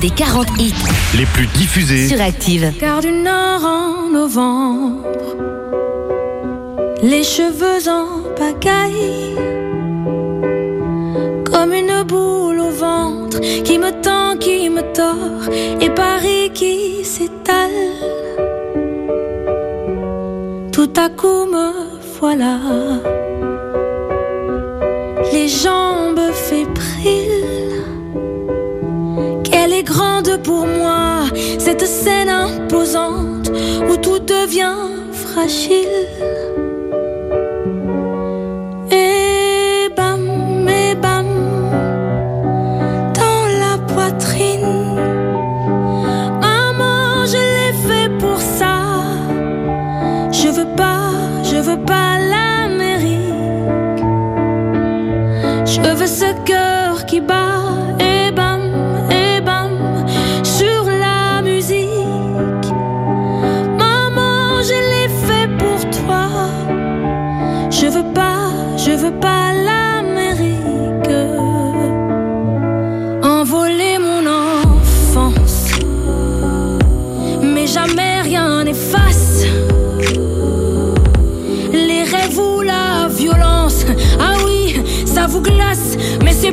des 40 hits les plus diffusés sur Active. Car du Nord en novembre, les cheveux en pagaille, comme une boule au ventre qui me tend, qui me tord, et Paris qui s'étale. Tout à coup me voilà. Les gens pour moi cette scène imposante où tout devient fragile.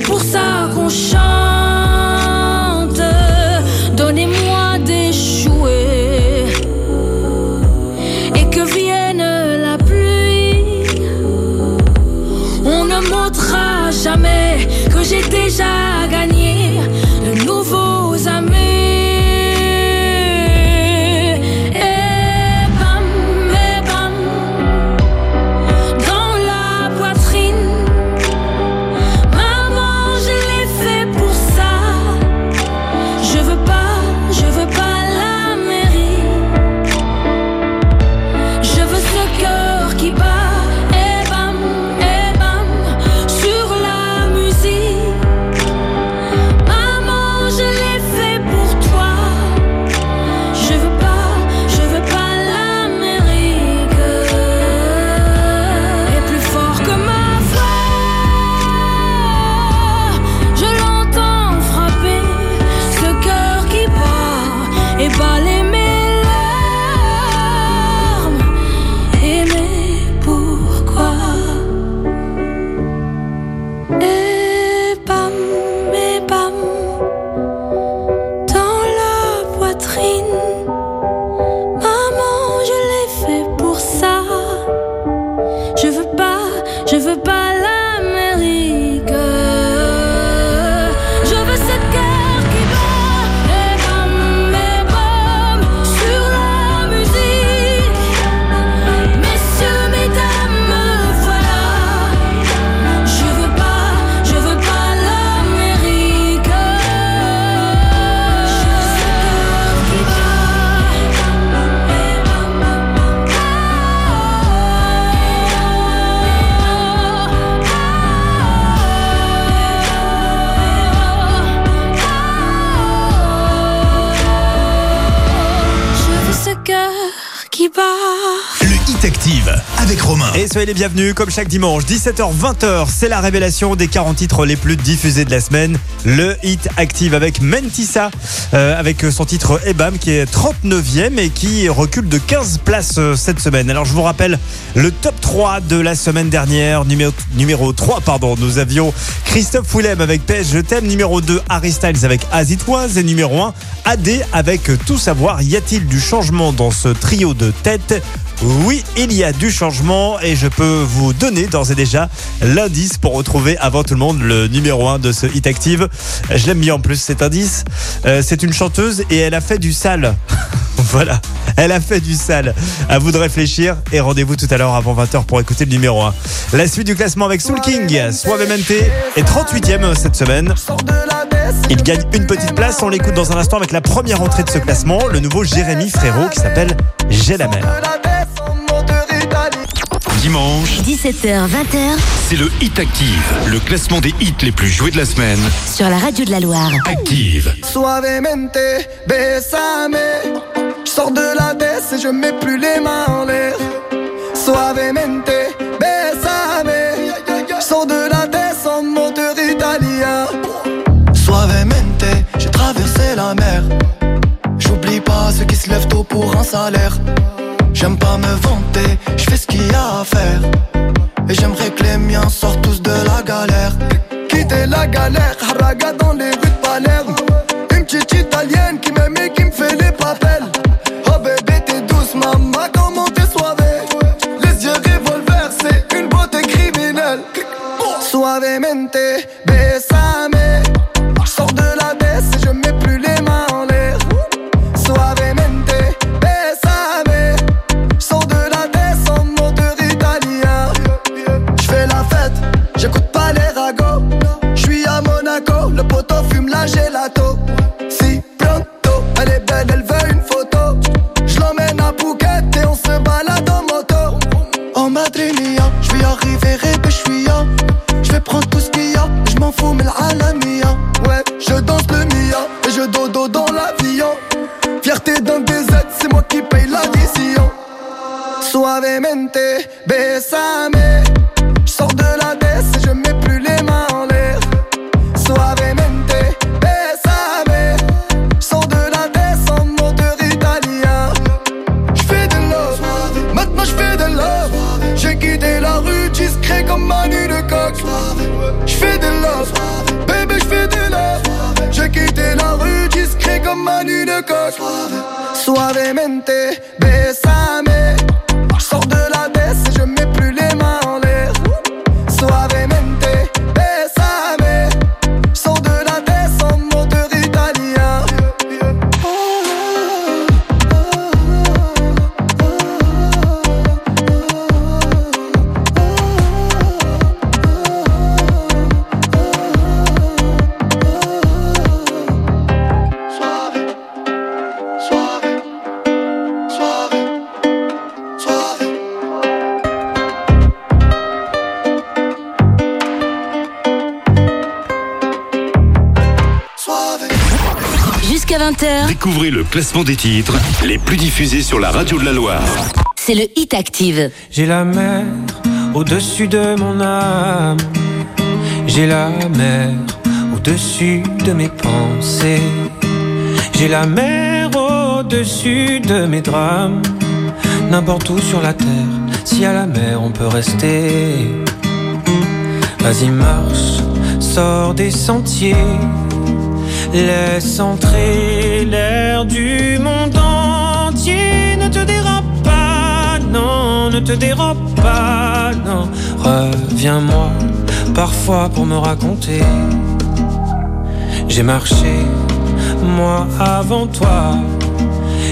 Pour ça qu'on chante. Soyez les bienvenus, comme chaque dimanche, 17h-20h, c'est la révélation des 40 titres les plus diffusés de la semaine. Le Hit Active avec Mentissa, euh, avec son titre Ebam qui est 39e et qui recule de 15 places euh, cette semaine. Alors je vous rappelle le top 3 de la semaine dernière. Numéro, numéro 3, pardon, nous avions Christophe Willem avec PS Je t'aime. Numéro 2, Harry Styles avec As It Was. Et numéro 1, AD avec Tout savoir. Y a-t-il du changement dans ce trio de tête? Oui, il y a du changement et je peux vous donner d'ores et déjà l'indice pour retrouver avant tout le monde le numéro 1 de ce Hit Active. Je l'aime bien en plus cet indice. Euh, c'est une chanteuse et elle a fait du sale. voilà, elle a fait du sale. À vous de réfléchir et rendez-vous tout à l'heure avant 20h pour écouter le numéro 1. La suite du classement avec Soul King, Suavemente est 38e cette semaine. Il gagne une petite place, on l'écoute dans un instant avec la première entrée de ce classement, le nouveau Jérémy Frérot qui s'appelle J'ai la mer. Dimanche, 17h, 20h c'est le Hit Active, le classement des hits les plus joués de la semaine. sur la radio de la Loire. Active. Suavemente, besame. Je sors de la baisse et je mets plus les mains en l'air. Suavemente, besame. Je sors de la baisse en moteur italien. Suavemente, j'ai traversé la mer. J'oublie pas ceux qui se lèvent tôt pour un salaire. J'aime pas me vanter, je fais ce qu'il y a à faire. Et j'aimerais que les miens sortent tous de la galère. Quitter la galère, haraga dans les rues de Palerme. Une petite italienne qui m'aime et qui me fait les papels. Oh bébé, t'es douce, maman, comment classement des titres les plus diffusés sur la radio de la Loire. c'est le Hit Active. J'ai la mer au-dessus de mon âme. J'ai la mer au-dessus de mes pensées. J'ai la mer au-dessus de mes drames. N'importe où sur la terre, si à la mer on peut rester. Vas-y, marche, sors des sentiers. Laisse entrer du monde entier. Ne te dérobe pas, non, ne te dérobe pas, non. Reviens-moi, parfois pour me raconter. J'ai marché, moi avant toi.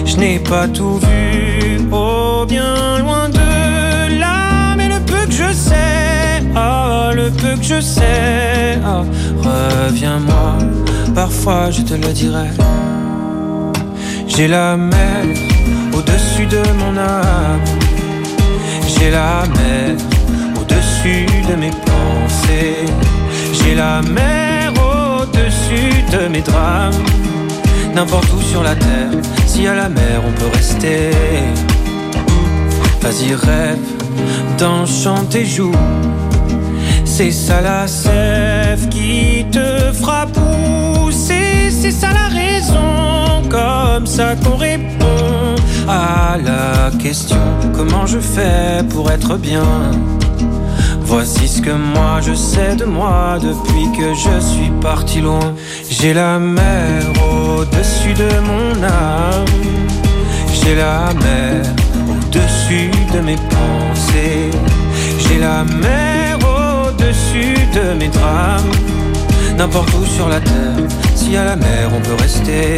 Je n'ai pas tout vu, oh bien loin de là. Mais le peu que je sais, oh, le peu que je sais, oh, reviens-moi, parfois je te le dirai. J'ai la mer au-dessus de mon âme. J'ai la mer au-dessus de mes pensées. J'ai la mer au-dessus de mes drames. N'importe où sur la terre, si à la mer on peut rester. Vas-y, rêve d'un chant et joue. C'est ça la sève ça qu'on répond à la question comment je fais pour être bien? Voici ce que moi je sais de moi depuis que je suis parti loin. J'ai la mer au-dessus de mon âme. J'ai la mer au-dessus de mes pensées. J'ai la mer au-dessus de mes drames. N'importe où sur la terre, si à la mer on peut rester.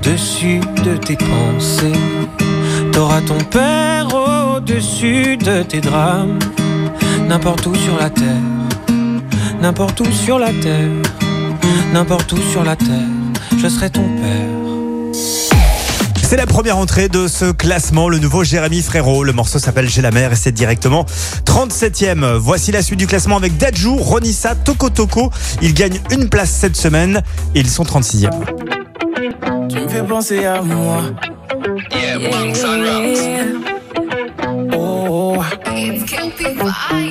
au-dessus de tes pensées. T'auras ton père au-dessus de tes drames. N'importe où sur la terre, n'importe où sur la terre, n'importe où sur la terre, je serai ton père. C'est la première entrée de ce classement, le nouveau Jérémy Frérot. Le morceau s'appelle J'ai la mer et c'est directement 37e. Voici la suite du classement avec Dajou, Ronissa, Toko Toko. Ils gagnent une place cette semaine et ils sont 36e. Fais penser à moi. Oh.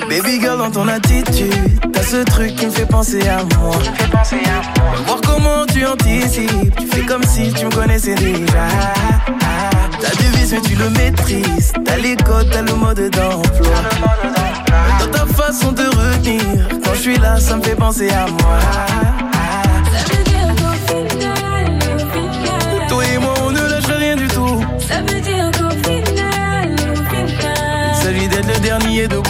Baby girl dans ton attitude, t'as ce truc qui me fait penser à moi. Voir comment tu anticipes, tu fais comme si tu me connaissais déjà. T'as du vice mais tu le maîtrises, t'as les codes, t'as le mode d'emploi. Dans ta façon de retenir, quand je suis là, ça me fait penser à moi. Le dernier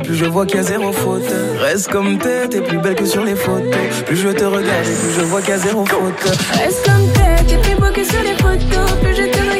plus je vois qu'il y a zéro faute. Reste comme t'es, t'es plus belle que sur les photos. Plus je te regarde plus je vois qu'il y a zéro faute. Reste comme t'es, t'es plus beau que sur les photos. Plus je te regarde.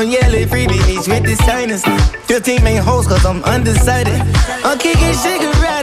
I'm yelling free bitch with the sinus. 15 main hoes cause I'm undecided. I'm kicking cigarettes.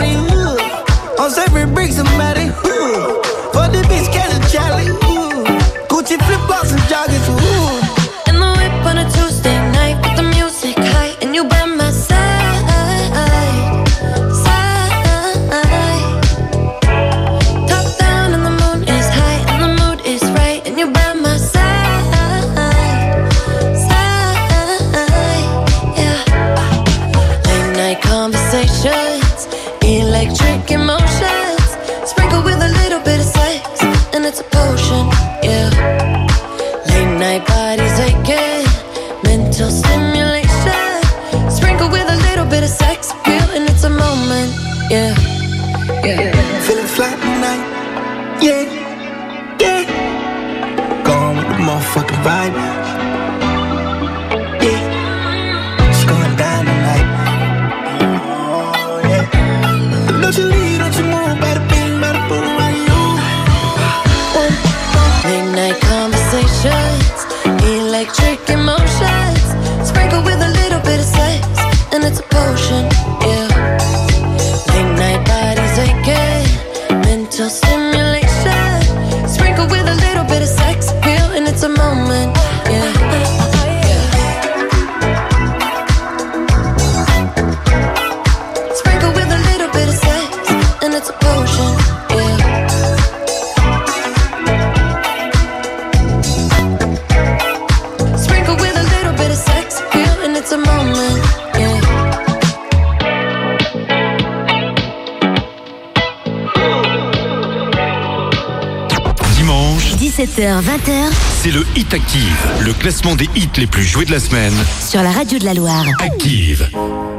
des hits les plus joués de la semaine. Sur la radio de la Loire. Active.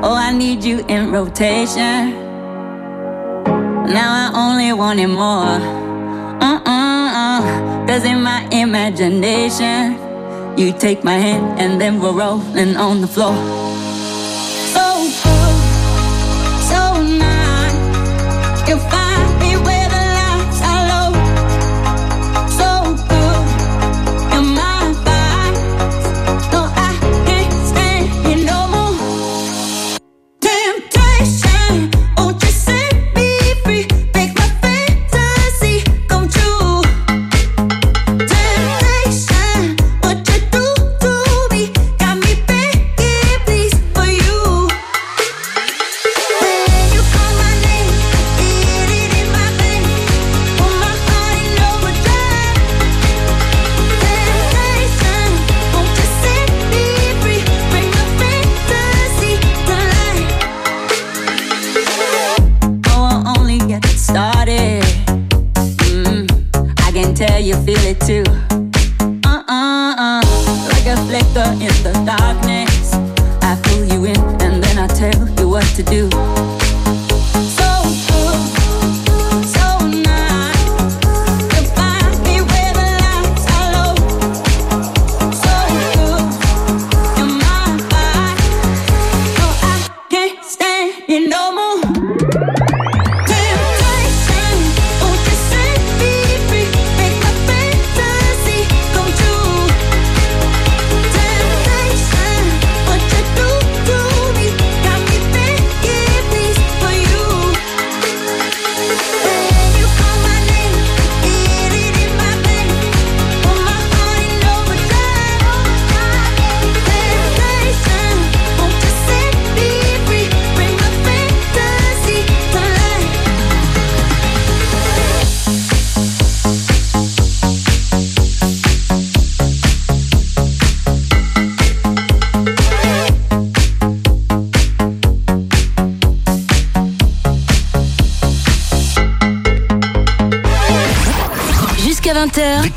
Oh, I need you in rotation. Now I only want it more. Uh -uh -uh. Cause in my imagination, you take my hand and then we're rolling on the floor.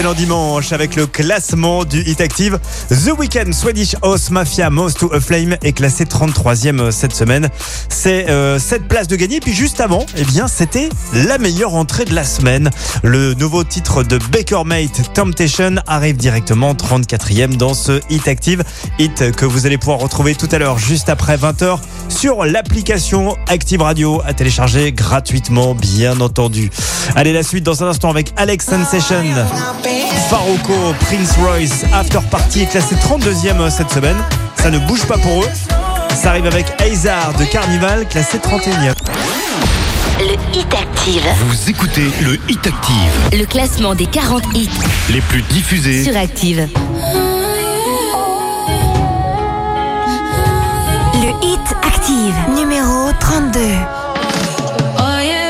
excellent dimanche avec le classement du Hit Active. The Weeknd Swedish House Mafia Most to a Flame est classé 33e euh, cette semaine. C'est euh, cette place de gagner. Puis juste avant, eh bien, c'était la meilleure entrée de la semaine. Le nouveau titre de Baker Mate, Temptation, arrive directement 34e dans ce Hit Active. Hit que vous allez pouvoir retrouver tout à l'heure juste après 20h sur l'application Active Radio à télécharger gratuitement, bien entendu. Allez, la suite dans un instant avec Alex Sensation, Faroco, Prince Royce, After Party classé 32e euh, cette semaine. Ça ne bouge pas pour eux. Ça arrive avec Hazard de Carnival, classé 31e. Le Hit Active. Vous écoutez le Hit Active. Le classement des 40 hits les plus diffusés sur Active. Oye,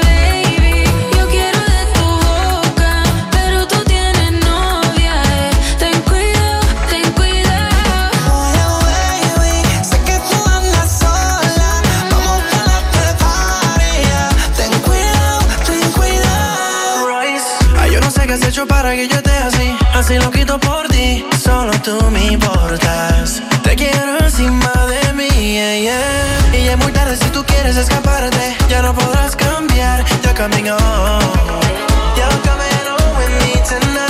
baby, yo quiero de tu boca. Pero tú tienes novia. Eh. Ten cuidado, ten cuidado. Oye, baby, sé que tú andas sola. ¿Cómo te la prepararía? Ten cuidado, ten cuidado. Rice, yo no sé qué has hecho para que yo esté así. Así lo quito por ti. Solo tú me importas. Si tú quieres escaparte, ya no podrás cambiar. You're coming home. You're coming home with me tonight.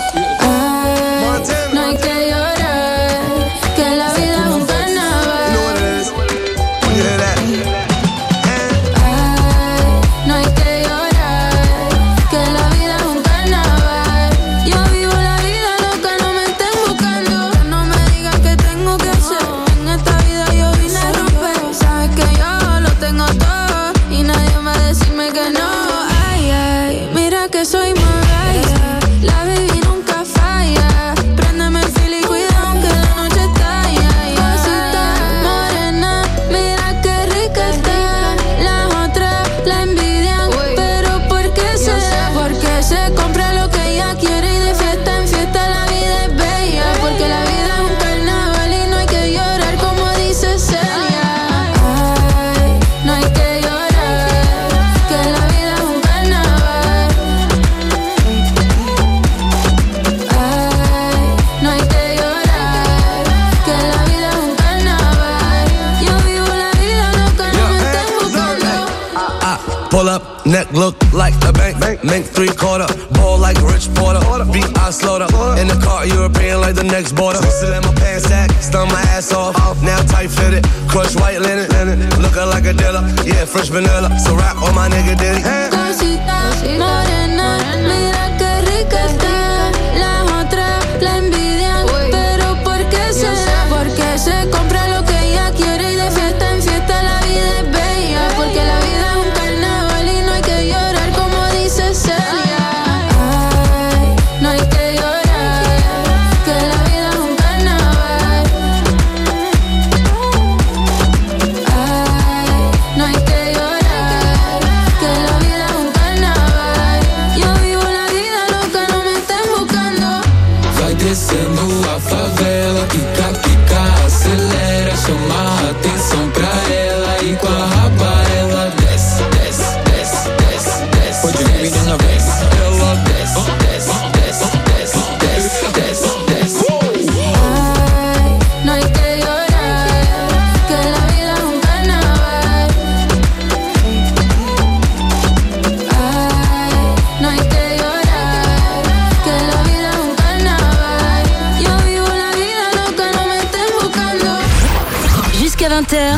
Vanilla.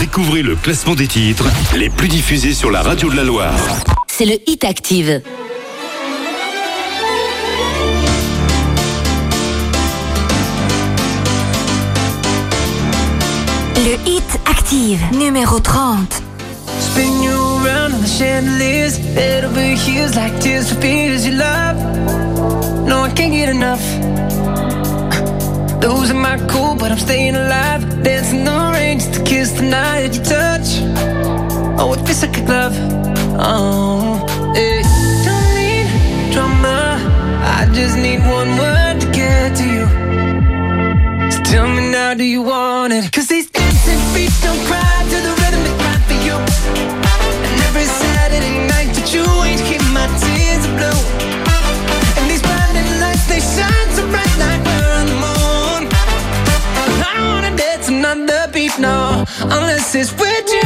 Découvrez le classement des titres les plus diffusés sur la radio de la Loire. C'est le Hit Active. Le Hit Active, numéro 30. Spin you around on the chandeliers. It'll be hues like tears for fears you love. No, I can't get enough. Those are my cool, but I'm staying alive. Dancing on change to kiss the night you touch. Oh, it feels like a glove. Oh, yeah. Don't need drama. I just need one word to get to you. So tell me now, do you want it? Cause these dancing feet don't cry to the rhythm they cry for you. And every Saturday night that you ain't keep my tears blue. And these blinding lights, they shine so bright like we're on the moon. I wanna dance another no, unless it's with you.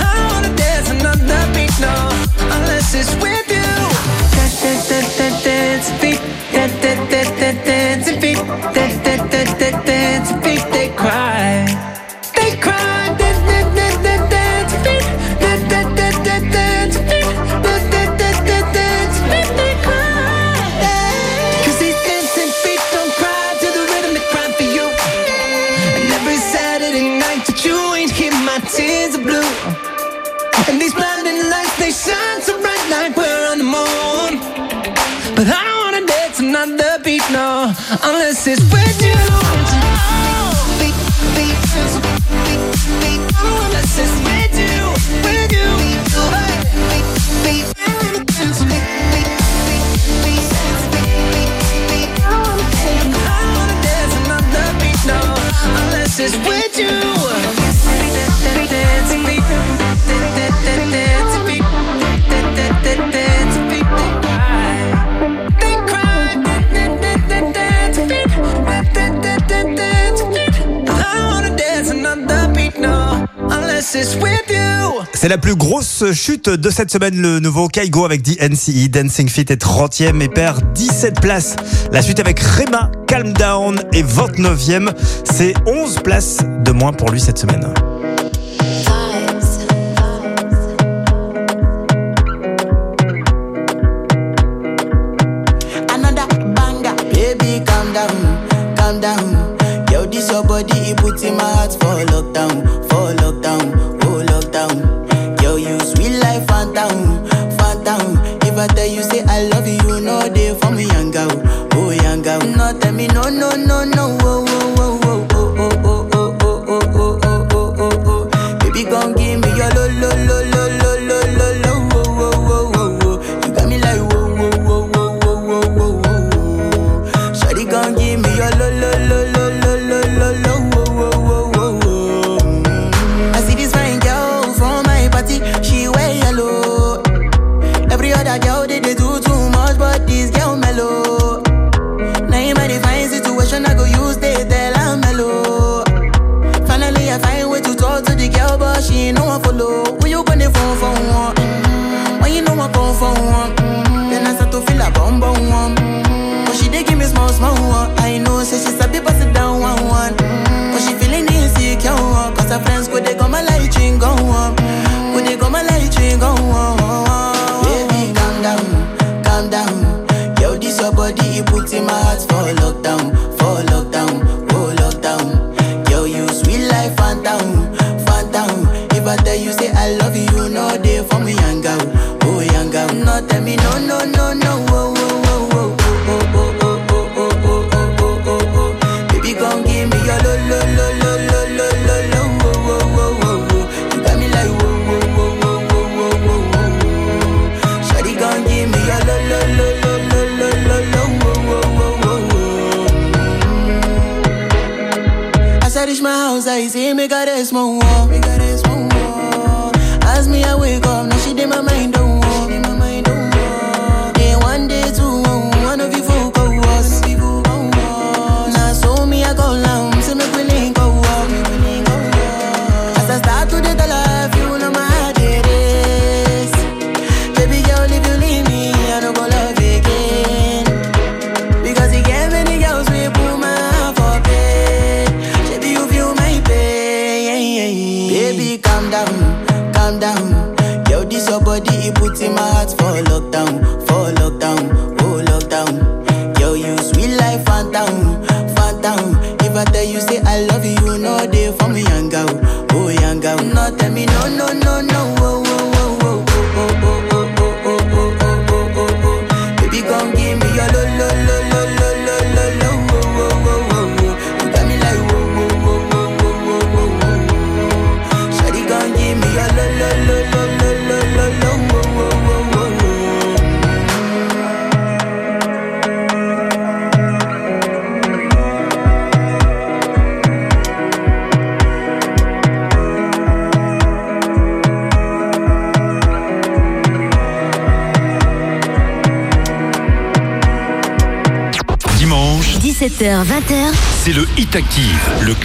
I wanna dance another beat, no. C'est la plus grosse chute de cette semaine, le nouveau Kaigo avec DNCE. Dancing Fit est 30e et perd 17 places. La suite avec Rema, Calm Down est 29e. C'est 11 places de moins pour lui cette semaine.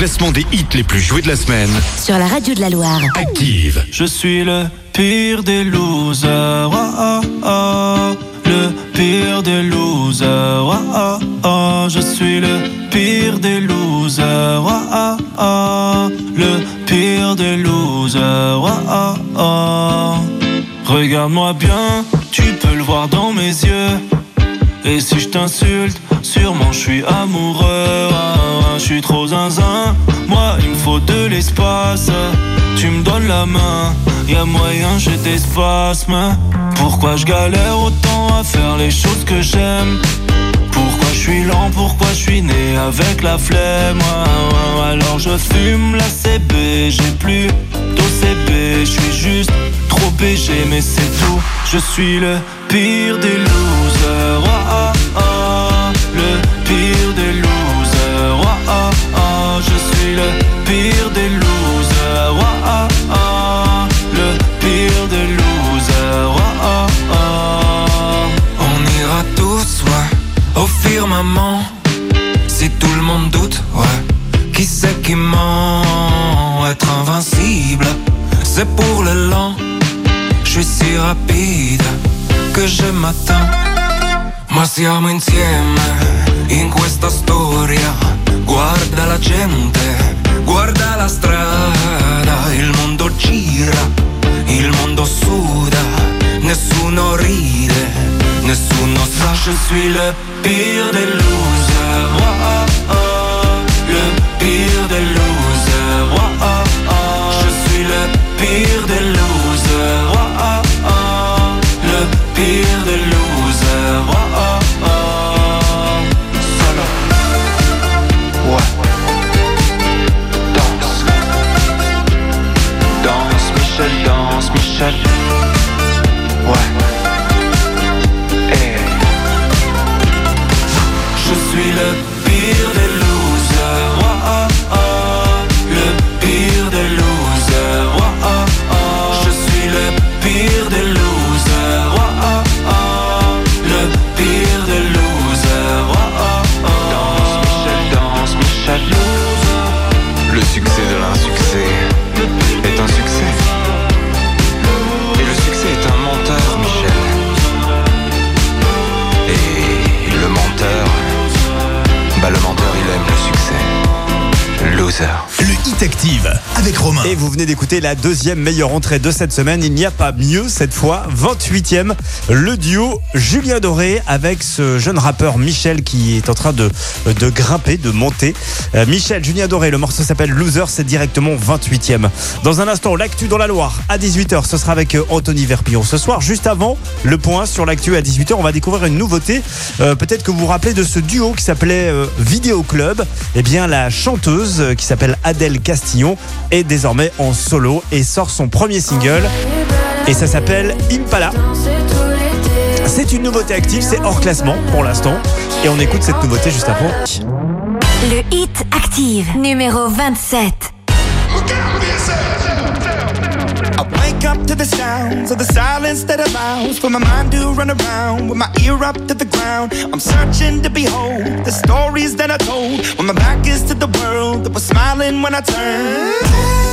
Classement des hits les plus joués de la semaine. sur la radio de la Loire. Active. Je suis le pire des losers. oh, oh, oh. Le pire des losers. oh, oh, oh. Je suis le pire des losers. oh, oh, oh. Le pire des losers. oh, oh, oh. Regarde-moi bien, tu peux le voir dans mes yeux. Et si je t'insulte, je suis amoureux. Ah, ah, Je suis trop zinzin. Moi, il me faut de l'espace. Tu me donnes la main. Y a moyen, j'ai des spasmes. Pourquoi je galère autant à faire les choses que j'aime? Pourquoi je suis lent, pourquoi je suis né avec la flemme? Ah, Alors je fume la CB, j'ai plus d'OCB Je suis juste trop BG mais c'est tout Je suis le pire des losers que je m'attends. Ma siamo insieme in questa storia. Guarda la gente, guarda la strada. Il mondo gira, il mondo suda. Nessuno ride, nessuno sa. Je suis le pire des losers. D'écouter la deuxième meilleure entrée de cette semaine. Il n'y a pas mieux cette fois. 28e, le duo Julien Doré avec ce jeune rappeur Michel qui est en train de, de grimper, de monter. Euh, Michel, Julien Doré, le morceau s'appelle Loser, c'est directement 28e. Dans un instant, l'actu dans la Loire à 18h, ce sera avec euh, Anthony Verpillon ce soir. Juste avant, le point sur l'actu à 18h, on va découvrir une nouveauté. Euh, Peut-être que vous vous rappelez de ce duo qui s'appelait euh, Vidéo Club. Eh bien, la chanteuse qui s'appelle Adèle Castillon est désormais en en solo et sort son premier single. Et ça s'appelle Impala. C'est une nouveauté active, c'est hors classement pour l'instant. Et on écoute cette nouveauté juste avant. Le hit active, numéro 27. up to the sounds of the silence that allows for my mind to run around with my ear up to the ground. I'm searching to behold the stories that I told when my back is to the world that was smiling when I turned.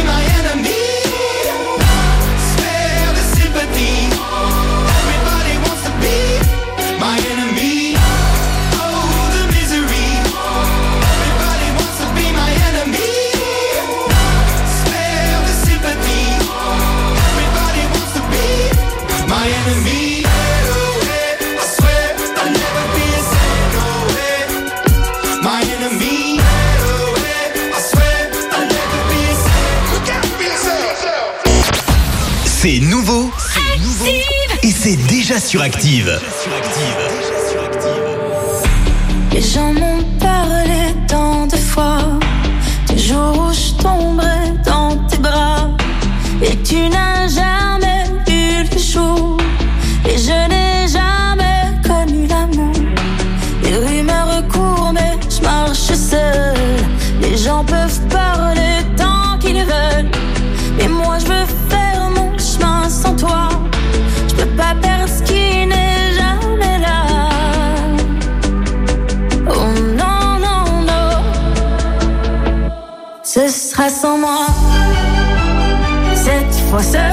C'est nouveau, c'est nouveau et c'est déjà sur Active. Les gens m'ont parlé tant de fois du jour où je tomberai dans tes bras. Et tu n'as jamais vu le jour. Et je n'ai jamais connu l'amour. Les rumeurs courent, mais je marche seule. Les gens peuvent parler tant qu'ils veulent. Mais moi je veux Ce sera sans moi. Cette fois, ce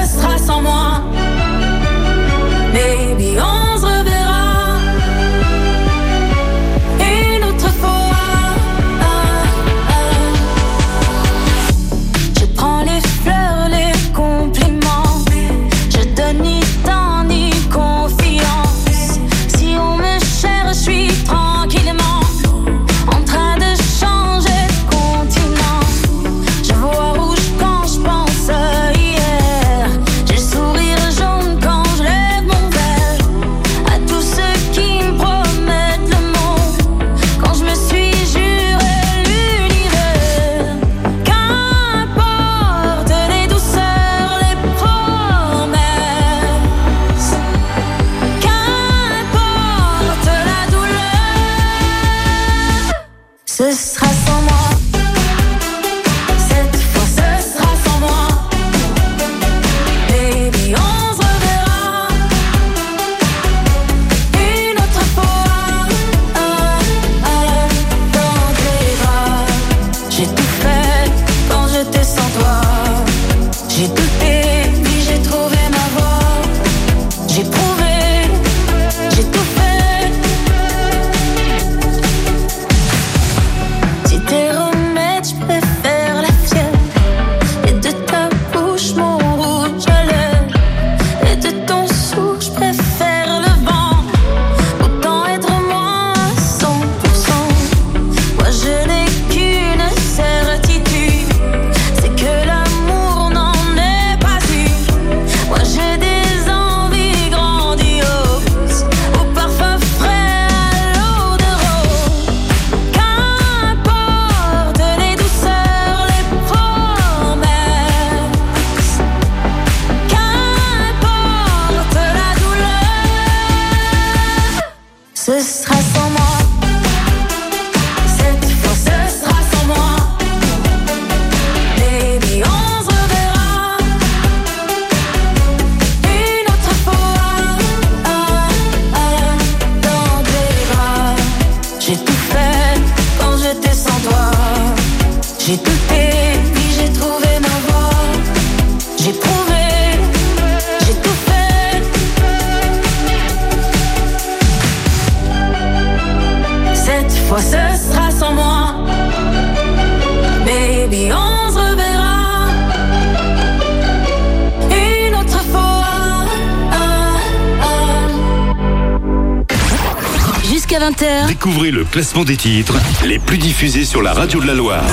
classement des titres les plus diffusés sur la radio de la Loire.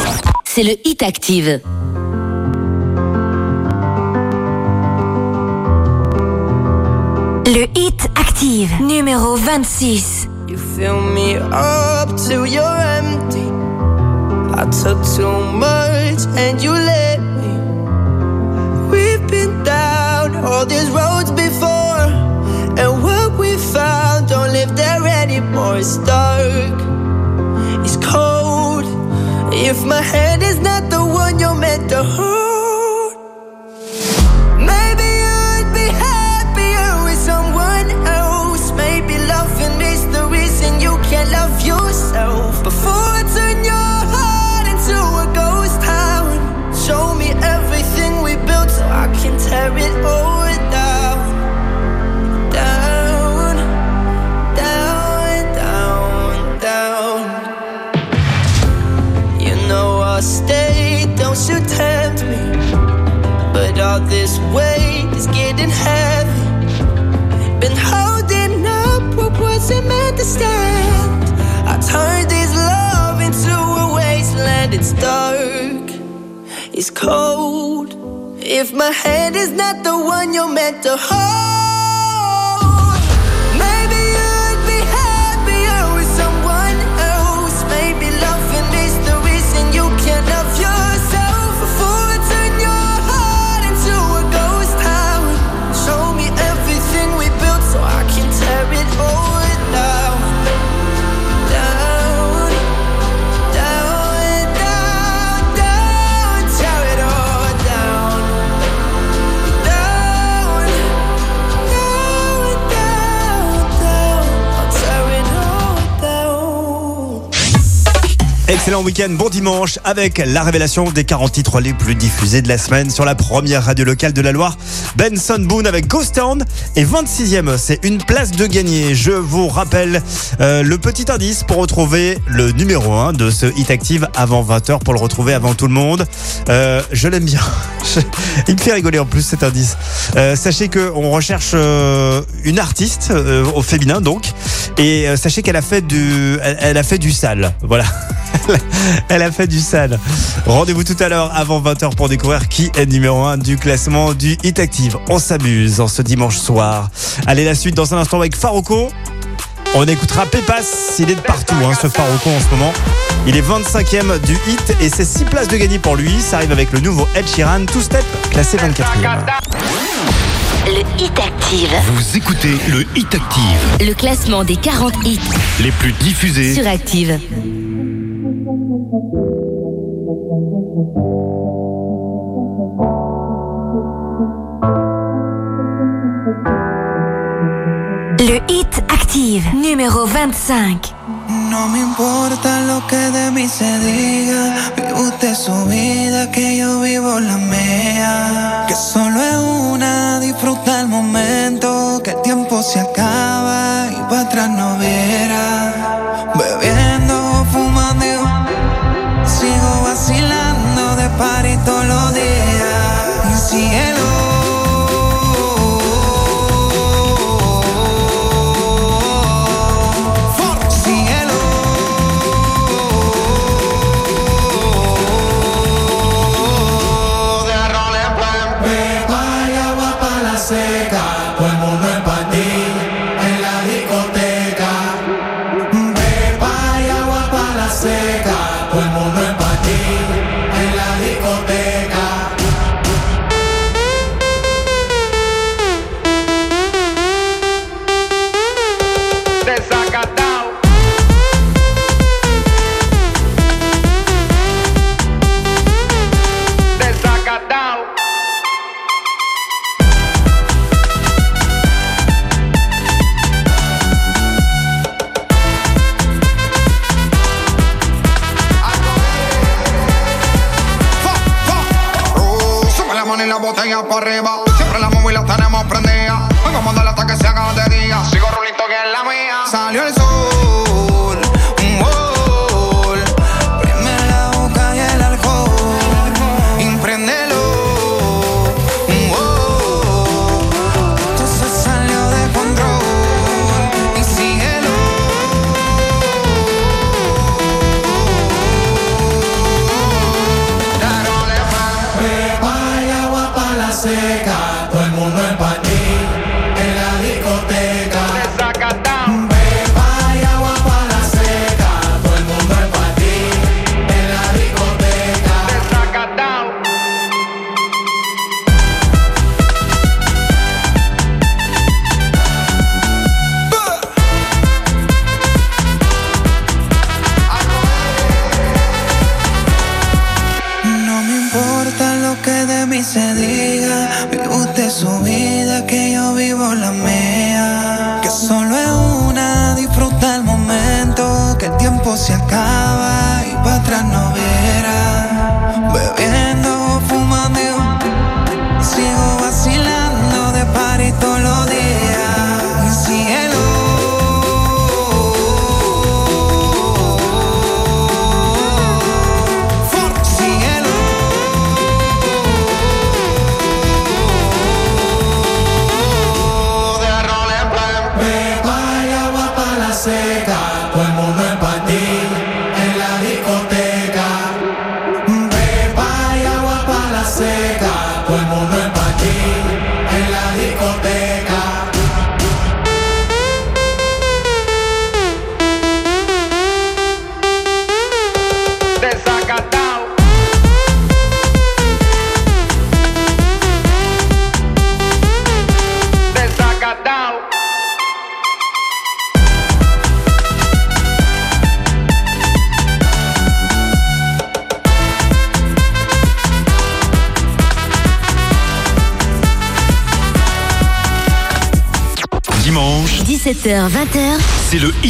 c'est le Hit Active. Le Hit Active, numéro 26. You fill me up till you're empty. I took too much and you let me. We've been down all these roads It's dark, it's cold. If my hand is not the one you're meant to hold, it's cold. If my hand is not the one you're meant to hold, Excellent week-end, bon dimanche avec la révélation des 40 titres les plus diffusés de la semaine sur la première radio locale de la Loire. Benson Boone avec Ghost Town et 26e, c'est une place de gagner. Je vous rappelle euh, le petit indice pour retrouver le numéro 1 de ce Hit Active avant 20h pour le retrouver avant tout le monde. Euh, je l'aime bien. Il me fait rigoler en plus cet indice. Euh, sachez que on recherche euh, une artiste euh, au féminin donc et euh, sachez qu'elle a fait du elle a fait du sale. Voilà. Elle a fait du sale. Rendez-vous tout à l'heure avant 20h pour découvrir qui est numéro 1 du classement du Hit Active. On s'amuse en ce dimanche soir. Allez, la suite dans un instant avec Farouko. On écoutera Pépas, il est de partout hein, ce Farouko en ce moment. Il est 25e du hit et c'est 6 places de gagner pour lui. Ça arrive avec le nouveau Ed Sheeran, Two Step, classé 24e. Le Hit Active. Vous écoutez le Hit Active, Le classement des 40 hits les plus diffusés. sur Active. Le Hit Active, numéro 25. No me importa lo que de mí se diga. Vive usted su vida, que yo vivo la mía. Que solo es una, disfruta el momento. Que el tiempo se acaba y para atrás no viera. Bebiendo, fumando, y sigo vacilando de party todos los Siempre la móvil la tenemos prendida. Vengo a mandarla hasta que se haga de día. Sigo rulito que es la mía. Salió el sol.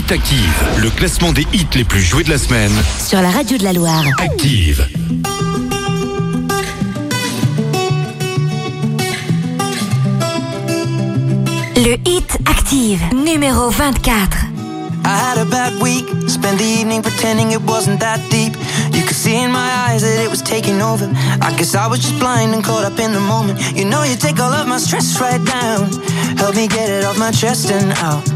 Hit Active, le classement des hits les plus joués de la semaine. sur la radio de la Loire. Active. Le Hit Active, numéro 24. I had a bad week, spent the evening pretending it wasn't that deep. You could see in my eyes that it was taking over. I guess I was just blind and caught up in the moment. You know, you take all of my stress right down. Help me get it off my chest and out.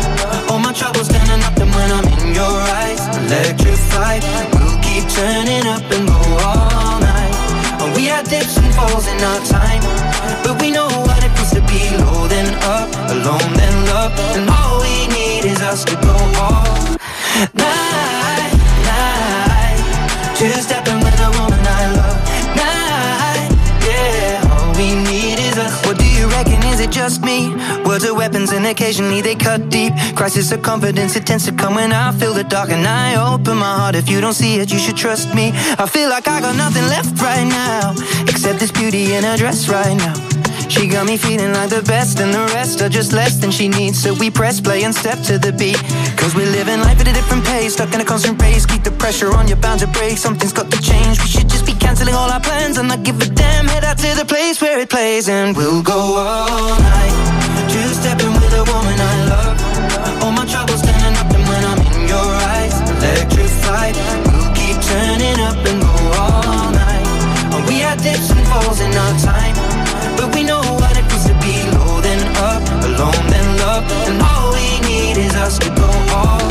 My standing up and when I'm in your eyes, electrified. We'll keep turning up and go all night. We had dips and falls in our time, but we know what it feels to be low then up, alone then love, and all we need is us to go all night, night. Two just me? Words are weapons and occasionally they cut deep. Crisis of confidence, it tends to come when I feel the dark and I open my heart. If you don't see it, you should trust me. I feel like I got nothing left right now, except this beauty in her dress right now. She got me feeling like the best, and the rest are just less than she needs. So we press play and step to the beat. Cause we're living life at a different pace, stuck in a constant race. Keep the pressure on, you're bound to break. Something's got to change. We should canceling all our plans and not give a damn. Head out to the place where it plays, and we'll go all night. Two stepping with a woman I love. All my troubles standing up, and when I'm in your eyes, electrified. We'll keep turning up and go all night. We had dips and falls in our time, but we know what it feels to be low then up, alone then love, and all we need is us to go all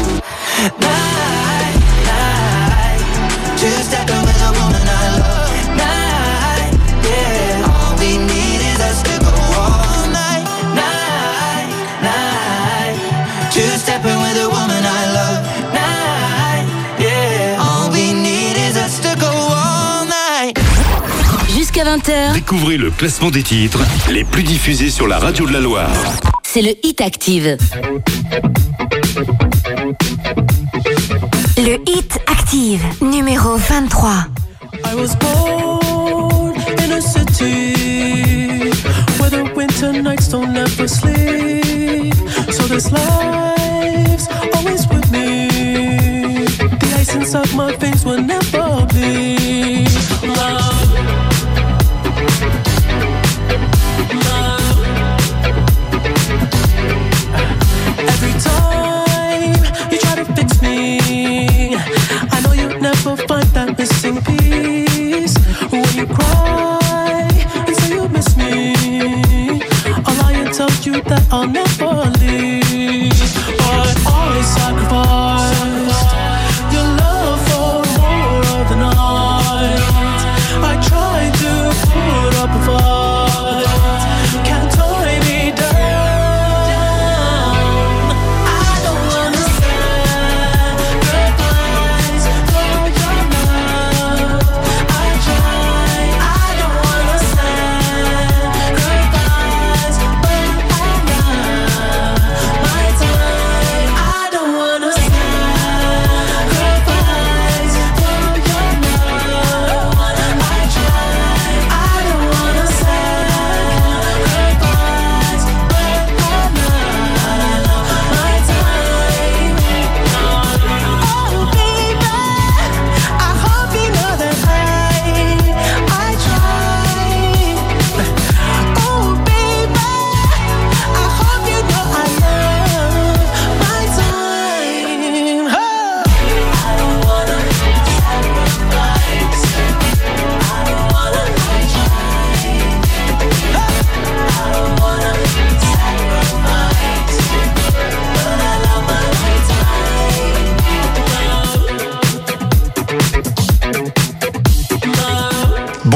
night, night. Two stepping 20h, Découvrez le classement des titres les plus diffusés sur la radio de la Loire. c'est le Hit Active. Le Hit Active, numéro 23. I was born in a city where the winter nights don't ever sleep. So this life's always with me. The ice inside my veins will never bleed. You cry and say you miss me? A lion told you that I'll never leave. But I sacrificed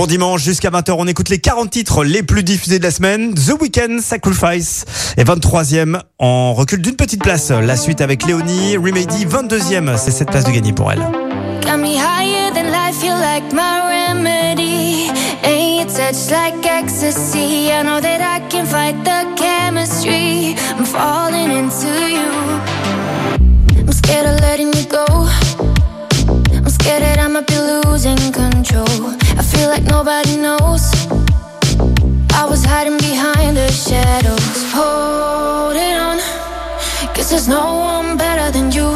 Dimanche jusqu'à 20h, on écoute les 40 titres les plus diffusés de la semaine. The Weeknd, Sacrifice est 23e en recul d'une petite place. La suite avec Léonie, Remedy 22e, c'est cette place de gagner pour elle. Feel like nobody knows. I was hiding behind the shadows. Holding on. Cause there's no one better than you.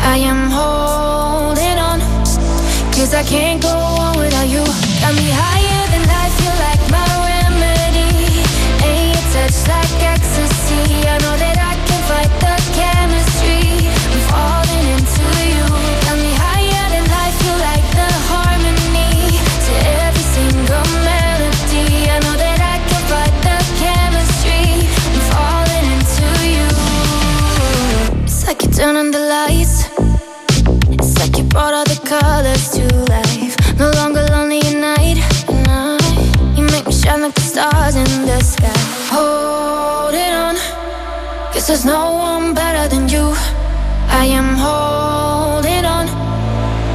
I am holding on. Cause I can't go on without you. Got me higher than life, you like my remedy. Ain't your touch like ecstasy. I know that turn on the lights. It's like you brought all the colors to life. No longer lonely at night. You make me shine like the stars in the sky. Holding on. Guess there's no one better than you. I am holding on.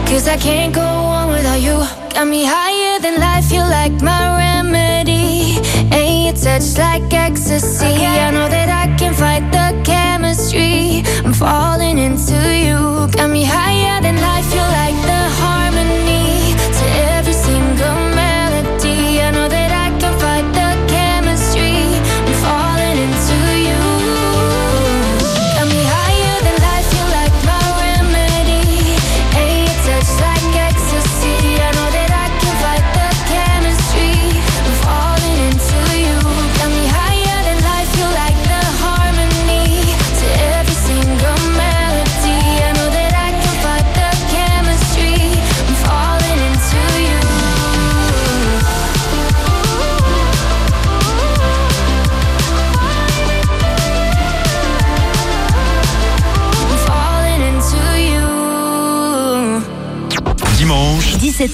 Cause I can't go on without you. Got me higher than life, You're like my remedy. Ain't your touch like ecstasy. I know that I can fight the I'm falling into you. Got me higher than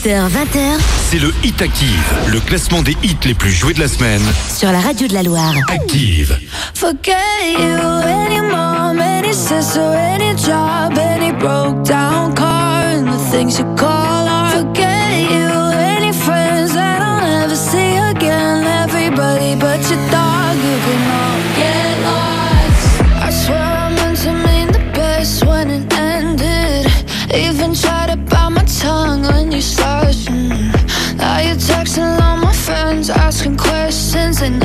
18h-20h, c'est le Hit Active, le classement des hits les plus joués de la semaine. Sur la radio de la Loire. Active. Forget you, any mom, any sister, any job, any broke down car, and the things you call art. Forget you, any friends that I'll never see again, everybody but your dog, you can all get lost. I swear I meant to mean the best when it ended, even tried to bite my tongue when you started.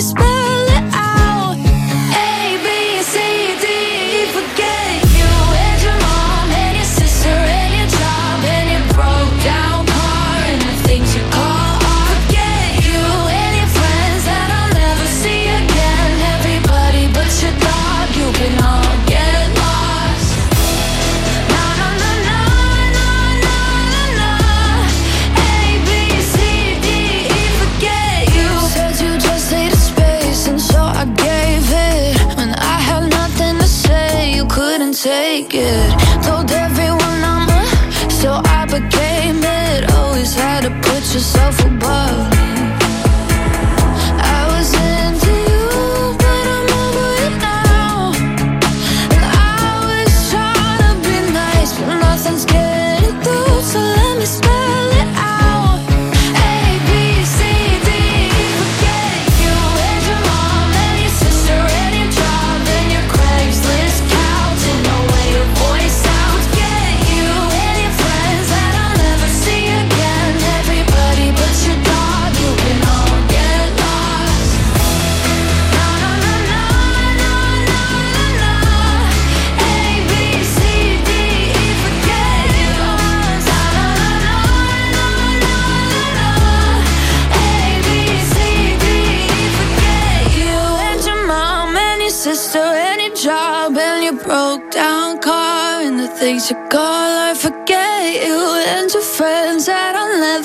whisper yourself above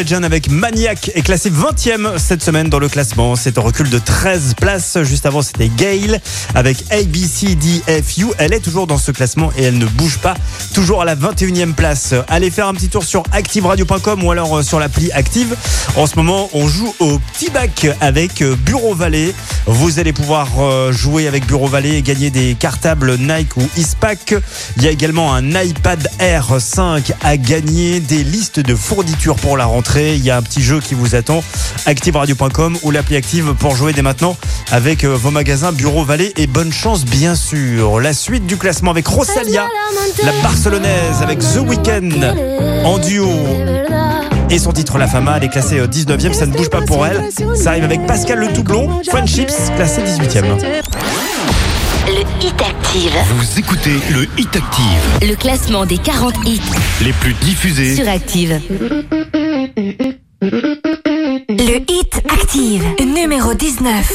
Avec Maniac est classé 20e cette semaine dans le classement. C'est un recul de 13 places. Juste avant, c'était Gail avec ABCDFU. Elle est toujours dans ce classement et elle ne bouge pas. Toujours à la 21e place. Allez faire un petit tour sur activeradio.com ou alors euh, sur l'appli Active. En ce moment, on joue au petit bac avec euh, Bureau Valley. Vous allez pouvoir euh, jouer avec Bureau Valley et gagner des cartables Nike ou Ispac. Il y a également un iPad Air 5 à gagner, des listes de fournitures pour la rentrée. Il y a un petit jeu qui vous attend. ActiveRadio.com ou l'appli Active pour jouer dès maintenant avec euh, vos magasins Bureau Valley et bonne chance bien sûr. La suite du classement avec Rosalia, la Barcelonaise avec The Weeknd en duo. Et son titre La Fama, elle est classée euh, 19e, ça ne bouge pas pour elle. Ça arrive avec Pascal Le Toublon, Friendships, classé 18e. Le Hit Active. Vous écoutez le Hit Active, Le classement des 40 hits les plus diffusés. sur Active. Le hit active, numéro 19.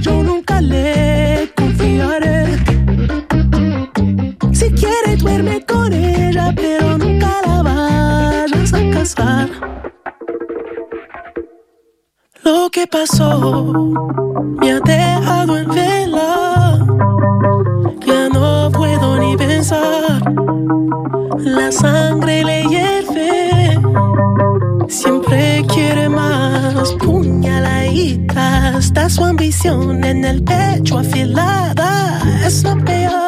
Yo nunca le confiaré. Si quiere duerme con ella, pero nunca la vayas a casar. Lo que pasó me ha dejado en vela. Ya no puedo ni pensar. La sangre le más. Puñaladita. Está su ambición en el pecho afilada. Es lo peor.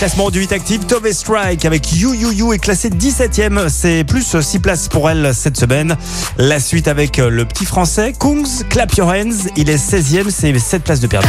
classement du 8 active, Tove Strike avec You You You est classée 17ème. C'est plus 6 places pour elle cette semaine. La suite avec le petit français Kungs, Clap Your Hands. Il est 16ème, c'est 7 places de perdu.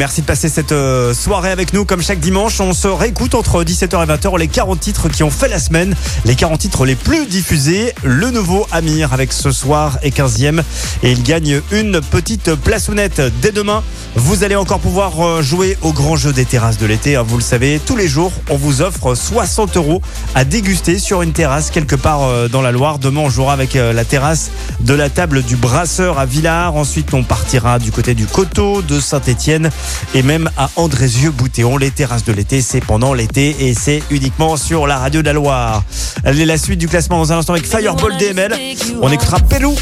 Merci de passer cette euh, soirée avec nous comme chaque dimanche. On se réécoute entre 17h et 20h les 40 titres qui ont fait la semaine, les 40 titres les plus diffusés. Le nouveau Amir avec ce soir est 15e et il gagne une petite plaçonnette. Dès demain, vous allez encore pouvoir euh, jouer au grand jeu des terrasses de l'été. Hein, vous le savez, tous les jours, on vous offre 60 euros à déguster sur une terrasse quelque part euh, dans la Loire. Demain, on jouera avec la terrasse de la table du Brasseur à Villars. Ensuite, on partira du côté du Coteau, de Saint-Étienne et même à Andrézieux-Boutéon. Les terrasses de l'été, c'est pendant l'été et c'est uniquement sur la radio de la Loire. Allez, la suite du classement dans un instant avec Fireball DML. On écoutera Pelou.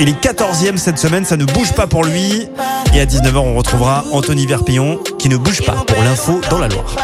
Il est 14e cette semaine, ça ne bouge pas pour lui. Et à 19h, on retrouvera Anthony Verpillon qui ne bouge pas pour l'info dans la Loire.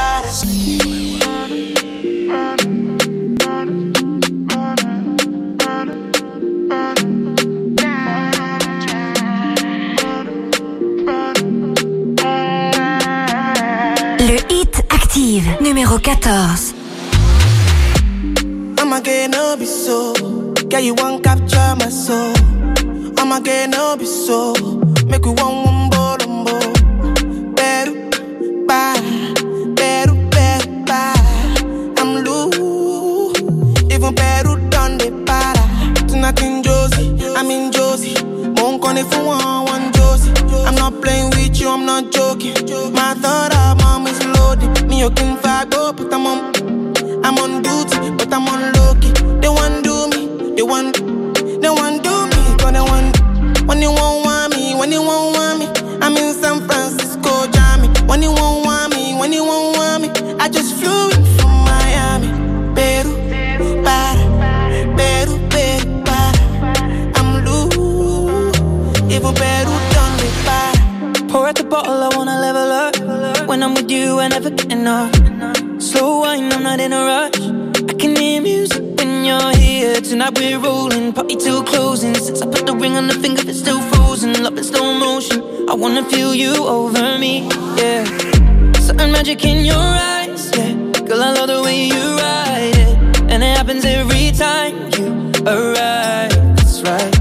Happens every time you arrive. That's right.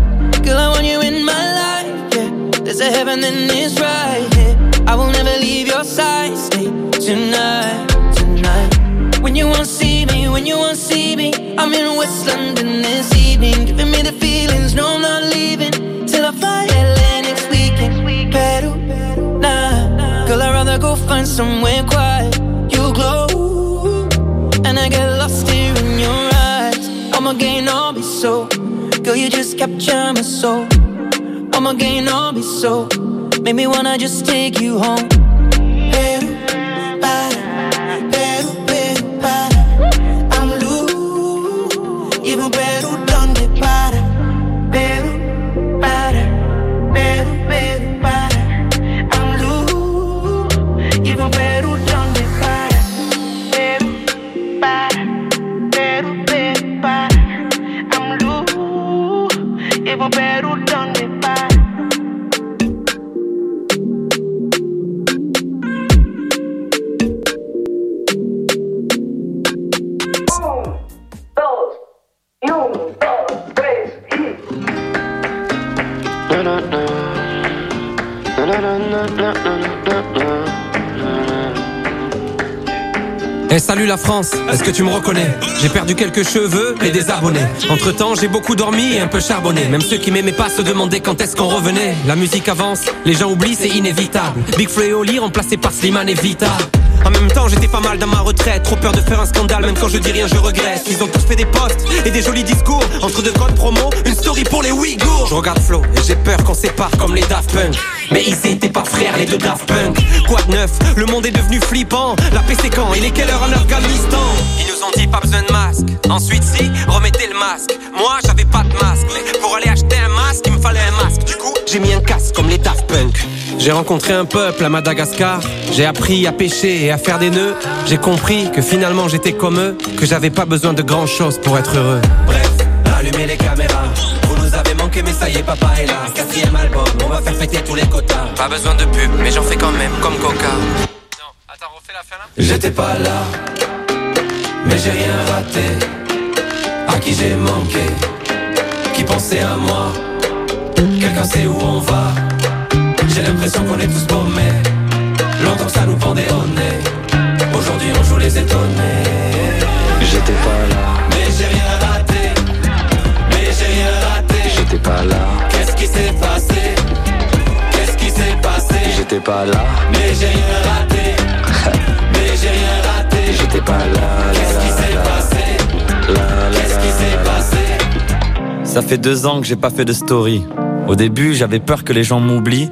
Girl, I want you in my life, yeah. There's a heaven and it's right here. I will never leave your side. Stay tonight, tonight. When you won't see me, when you won't see me, I'm in West London this evening, giving me the feelings. No, I'm not leaving till I fly LA next weekend. Peru, nah, girl, I'd rather go find somewhere quiet. So, girl, you just capture my soul. I'ma gain all be so, make me wanna just take you home. Eh salut la France, est-ce que tu me reconnais? J'ai perdu quelques cheveux et des abonnés. Entre temps, j'ai beaucoup dormi et un peu charbonné. Même ceux qui m'aimaient pas se demandaient quand est-ce qu'on revenait. La musique avance, les gens oublient, c'est inévitable. Big Flo et Oli remplacé par Slimane et Vita. En même temps, j'étais pas mal dans ma retraite. Trop peur de faire un scandale, même quand je dis rien, je regrette. Ils ont tous fait des posts et des jolis discours. Entre deux codes promo, une story pour les Ouïghours. Je regarde Flo et j'ai peur qu'on sépare comme les Daft Punk. Mais ils étaient pas frères, les deux Daft Punk. Quoi de neuf? Le monde est devenu flippant. La paix c'est quand? Il est quelle heure en Afghanistan? Ils nous ont dit pas besoin de masque. Ensuite, si, remettez le masque. Moi, j'avais pas de masque. Mais pour aller acheter un masque, il me fallait un masque. Du coup, j'ai mis un casque comme les Daft Punk. J'ai rencontré un peuple à Madagascar. J'ai appris à pêcher et à faire des nœuds. J'ai compris que finalement j'étais comme eux. Que j'avais pas besoin de grand chose pour être heureux. Bref, allumez les caméras. Mais ça y est, papa est là. Quatrième album, on va faire fêter tous les quotas. Pas besoin de pub, mais j'en fais quand même, comme Coca. J'étais pas là, mais j'ai rien raté. À qui j'ai manqué, qui pensait à moi. Quelqu'un sait où on va. J'ai l'impression qu'on est tous paumés. Longtemps que ça nous pendait au nez. Aujourd'hui on joue les étonnés. J'étais pas là, mais j'ai rien J'étais pas là, mais j'ai rien raté. mais j'ai rien raté. J'étais pas là. Qu'est-ce qui s'est passé? Qu'est-ce qui s'est passé? Ça fait deux ans que j'ai pas fait de story. Au début, j'avais peur que les gens m'oublient.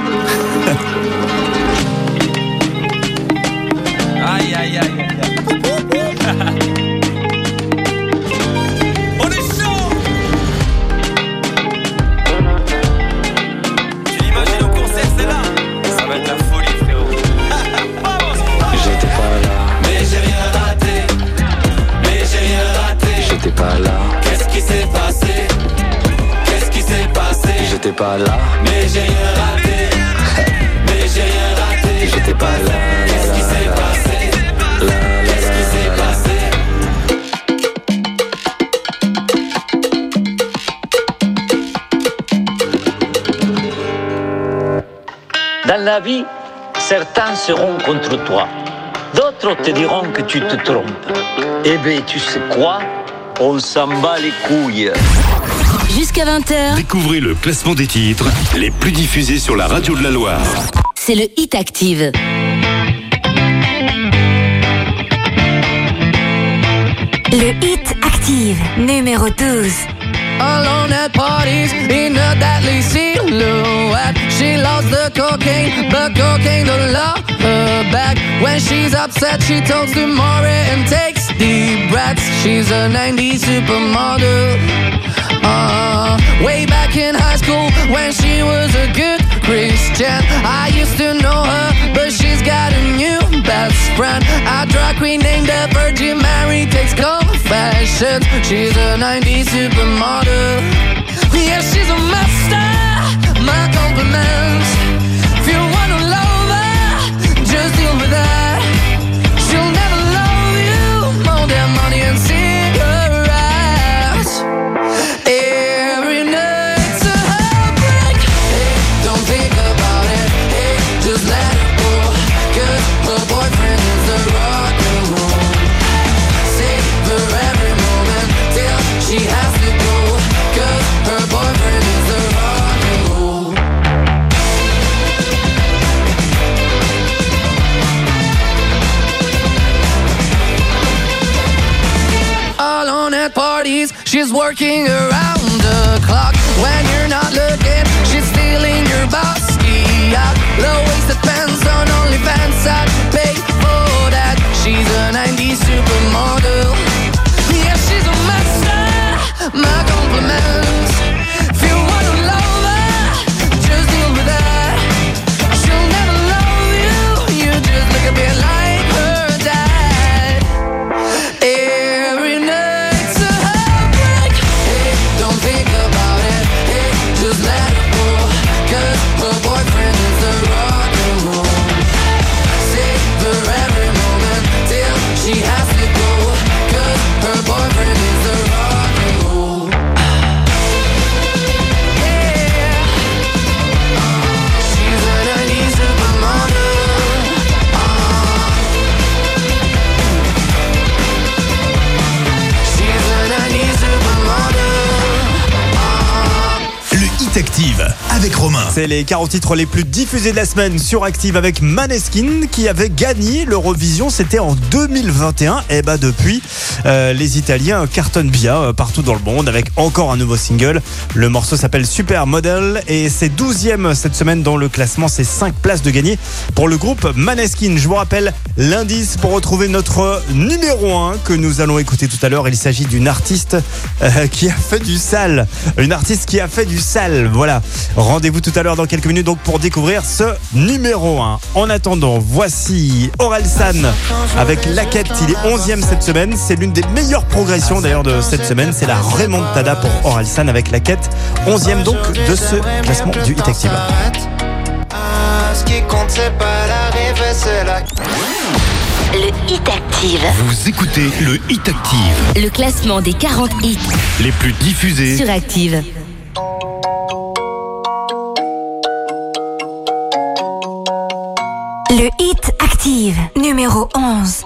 ay, ay. La vie, certains seront contre toi. D'autres te diront que tu te trompes. Eh bien, tu sais quoi? On s'en bat les couilles. Jusqu'à 20h, Découvrez le classement des titres les plus diffusés sur la radio de la Loire. c'est le Hit Active. Le Hit Active, numéro 12. Alone at parties in a deadly silhouette. She loves the cocaine, but cocaine don't love her back. When she's upset, she talks to Maury and takes deep breaths. She's a 90s supermodel. Uh, way back in high school when she was a good Christian. I used to know her, but she's got a new best friend. A drag queen named the Virgin Mary takes confessions. She's a 90s supermodel. Yeah, she's a master. My compliments. looking around. C'est les 40 titres les plus diffusés de la semaine sur Active avec Maneskin qui avait gagné l'Eurovision. C'était en 2021. Et bah depuis, euh, les Italiens cartonnent bien euh, partout dans le monde avec encore un nouveau single. Le morceau s'appelle Super Model et c'est 12e cette semaine dans le classement. C'est 5 places de gagné pour le groupe Maneskin. Je vous rappelle l'indice pour retrouver notre numéro 1 que nous allons écouter tout à l'heure. Il s'agit d'une artiste euh, qui a fait du sale. Une artiste qui a fait du sale. Voilà. Rendez-vous tout à l'heure dans quelques minutes donc pour découvrir ce numéro 1. En attendant, voici Orelsan avec Laquette. Il est 11e cette semaine. C'est l'une des meilleures progressions d'ailleurs de cette semaine. C'est la remontada pour Orelsan avec Laquette. 11e donc de ce classement du Hit Active. Ah, ce qui compte, c'est pas l'arrivée, c'est la. Le Hit Active. Vous écoutez le Hit Active, Le classement des 40 hits les plus diffusés. sur Active. Le Hit Active, numéro 11.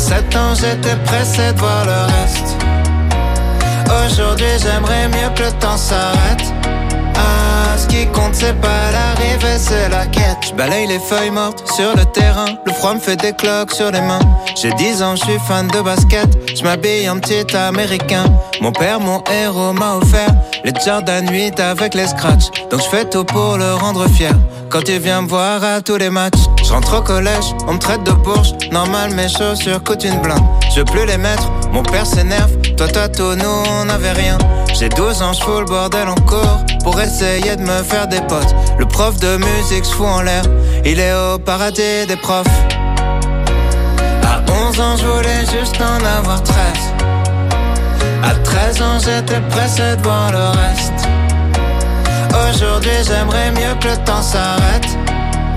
À 7 ans, j'étais pressé de voir le reste. Aujourd'hui, j'aimerais mieux que le temps s'arrête. Ah, ce qui compte, c'est pas l'arrivée, c'est la quête. Je balaye les feuilles mortes sur le terrain. Le froid me fait des cloques sur les mains. J'ai 10 ans, je suis fan de basket. Je m'habille en petit américain. Mon père, mon héros, m'a offert les Jordan 8 avec les scratchs. Donc je fais tout pour le rendre fier. Quand il vient me voir à tous les matchs, je rentre au collège, on me traite de bourge. Normal, mes chaussures coûtent une blinde. Je veux plus les mettre Mon père s'énerve, toi t'as tout, nous on avait rien. J'ai 12 ans, je fous le bordel encore pour essayer de me faire des potes. Le prof de musique se fout en l'air, il est au paradis des profs. À 11 ans, je voulais juste en avoir 13. À 13 ans, j'étais pressé de le reste. Aujourd'hui, j'aimerais mieux que le temps s'arrête.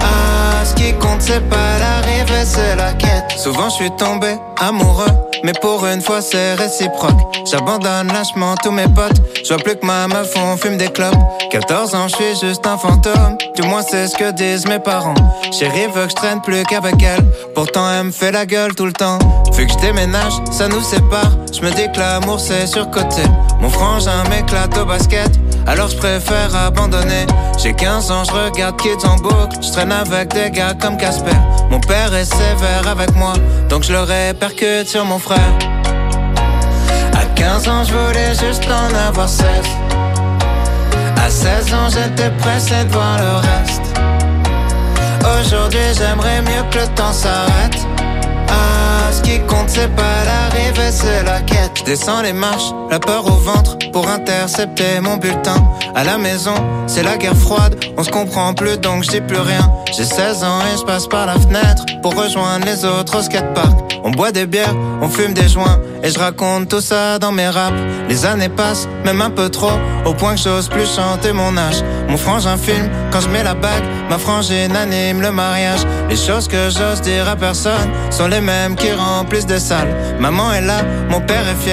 Ah, ce qui compte, c'est pas l'arrivée, c'est la quête. Souvent, je suis tombé amoureux, mais pour une fois, c'est réciproque. J'abandonne lâchement tous mes potes. Je vois plus que ma meuf, on fume des clopes. 14 ans, je suis juste un fantôme. Du moins, c'est ce que disent mes parents. Chérie veut que je traîne plus qu'avec elle. Pourtant, elle me fait la gueule tout le temps. Vu que je déménage, ça nous sépare. Je me dis que l'amour, c'est surcoté. Mon frangin m'éclate au basket. Alors je préfère abandonner. J'ai 15 ans, je regarde Kids en boucle. Je traîne avec des gars comme Casper. Mon père est sévère avec moi, donc je le répercute sur mon frère. À 15 ans, je voulais juste en avoir 16. À 16 ans, j'étais pressé de voir le reste. Aujourd'hui, j'aimerais mieux que le temps s'arrête. Ce qui compte, c'est pas l'arrivée, c'est la quête. Je descends les marches, la peur au ventre, pour intercepter mon bulletin. À la maison, c'est la guerre froide, on se comprend plus donc je dis plus rien. J'ai 16 ans et je passe par la fenêtre pour rejoindre les autres au skatepark. On boit des bières, on fume des joints et je raconte tout ça dans mes raps. Les années passent, même un peu trop, au point que j'ose plus chanter mon âge. Mon frangin filme quand je mets la bague, ma frangine anime le mariage. Les choses que j'ose dire à personne sont les mêmes qui remplissent des salles. Maman est là, mon père est fier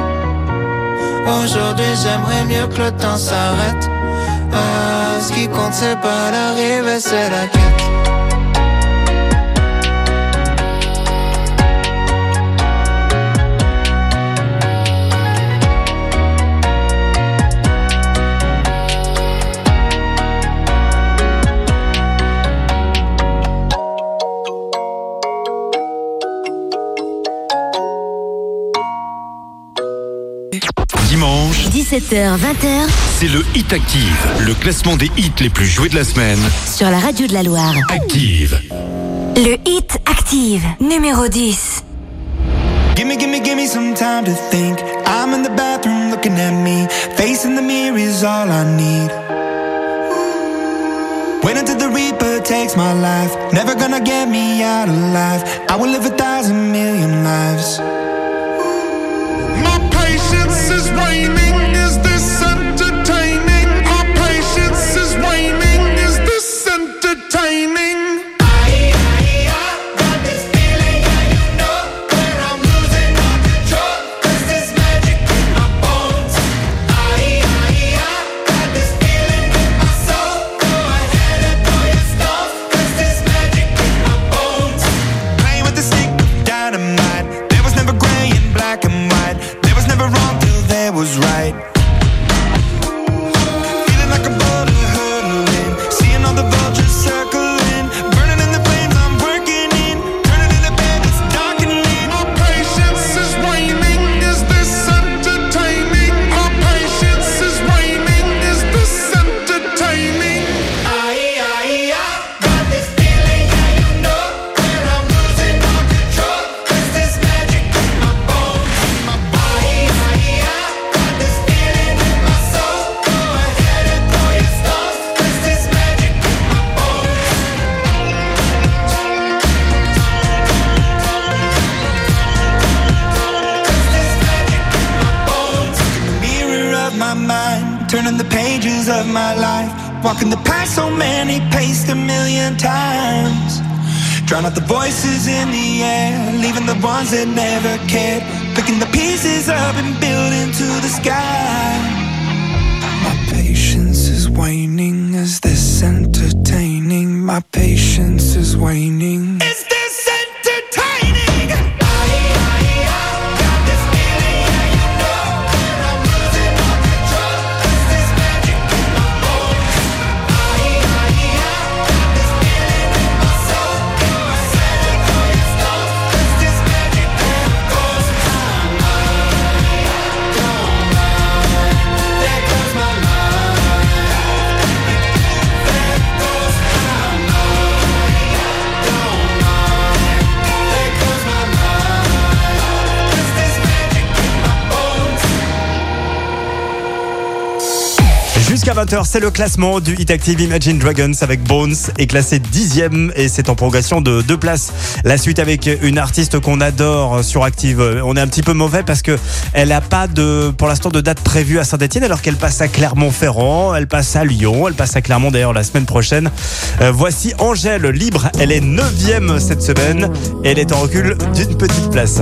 Aujourd'hui, j'aimerais mieux que le temps s'arrête. Ah, ce qui compte, c'est pas l'arrivée, c'est la quête. Dimanche, 17h, 20h, c'est le Hit Active, le classement des hits les plus joués de la semaine. sur la radio de la Loire. Active. Le Hit Active, numéro 10. Gimme, gimme, gimme some time to think. I'm in the bathroom looking at me. Facing the mirror is all I need. Wait until the Reaper takes my life. Never gonna get me out alive. I will live a thousand million lives. My patience c'est le classement du Hit Active Imagine Dragons avec Bones est classé dixième et c'est en progression de deux places. La suite avec une artiste qu'on adore sur Active. On est un petit peu mauvais parce que elle n'a pas de, pour l'instant, de date prévue à Saint-Etienne alors qu'elle passe à Clermont-Ferrand, elle passe à Lyon, elle passe à Clermont d'ailleurs la semaine prochaine. Euh, voici Angèle Libre. Elle est neuvième cette semaine. Elle est en recul d'une petite place.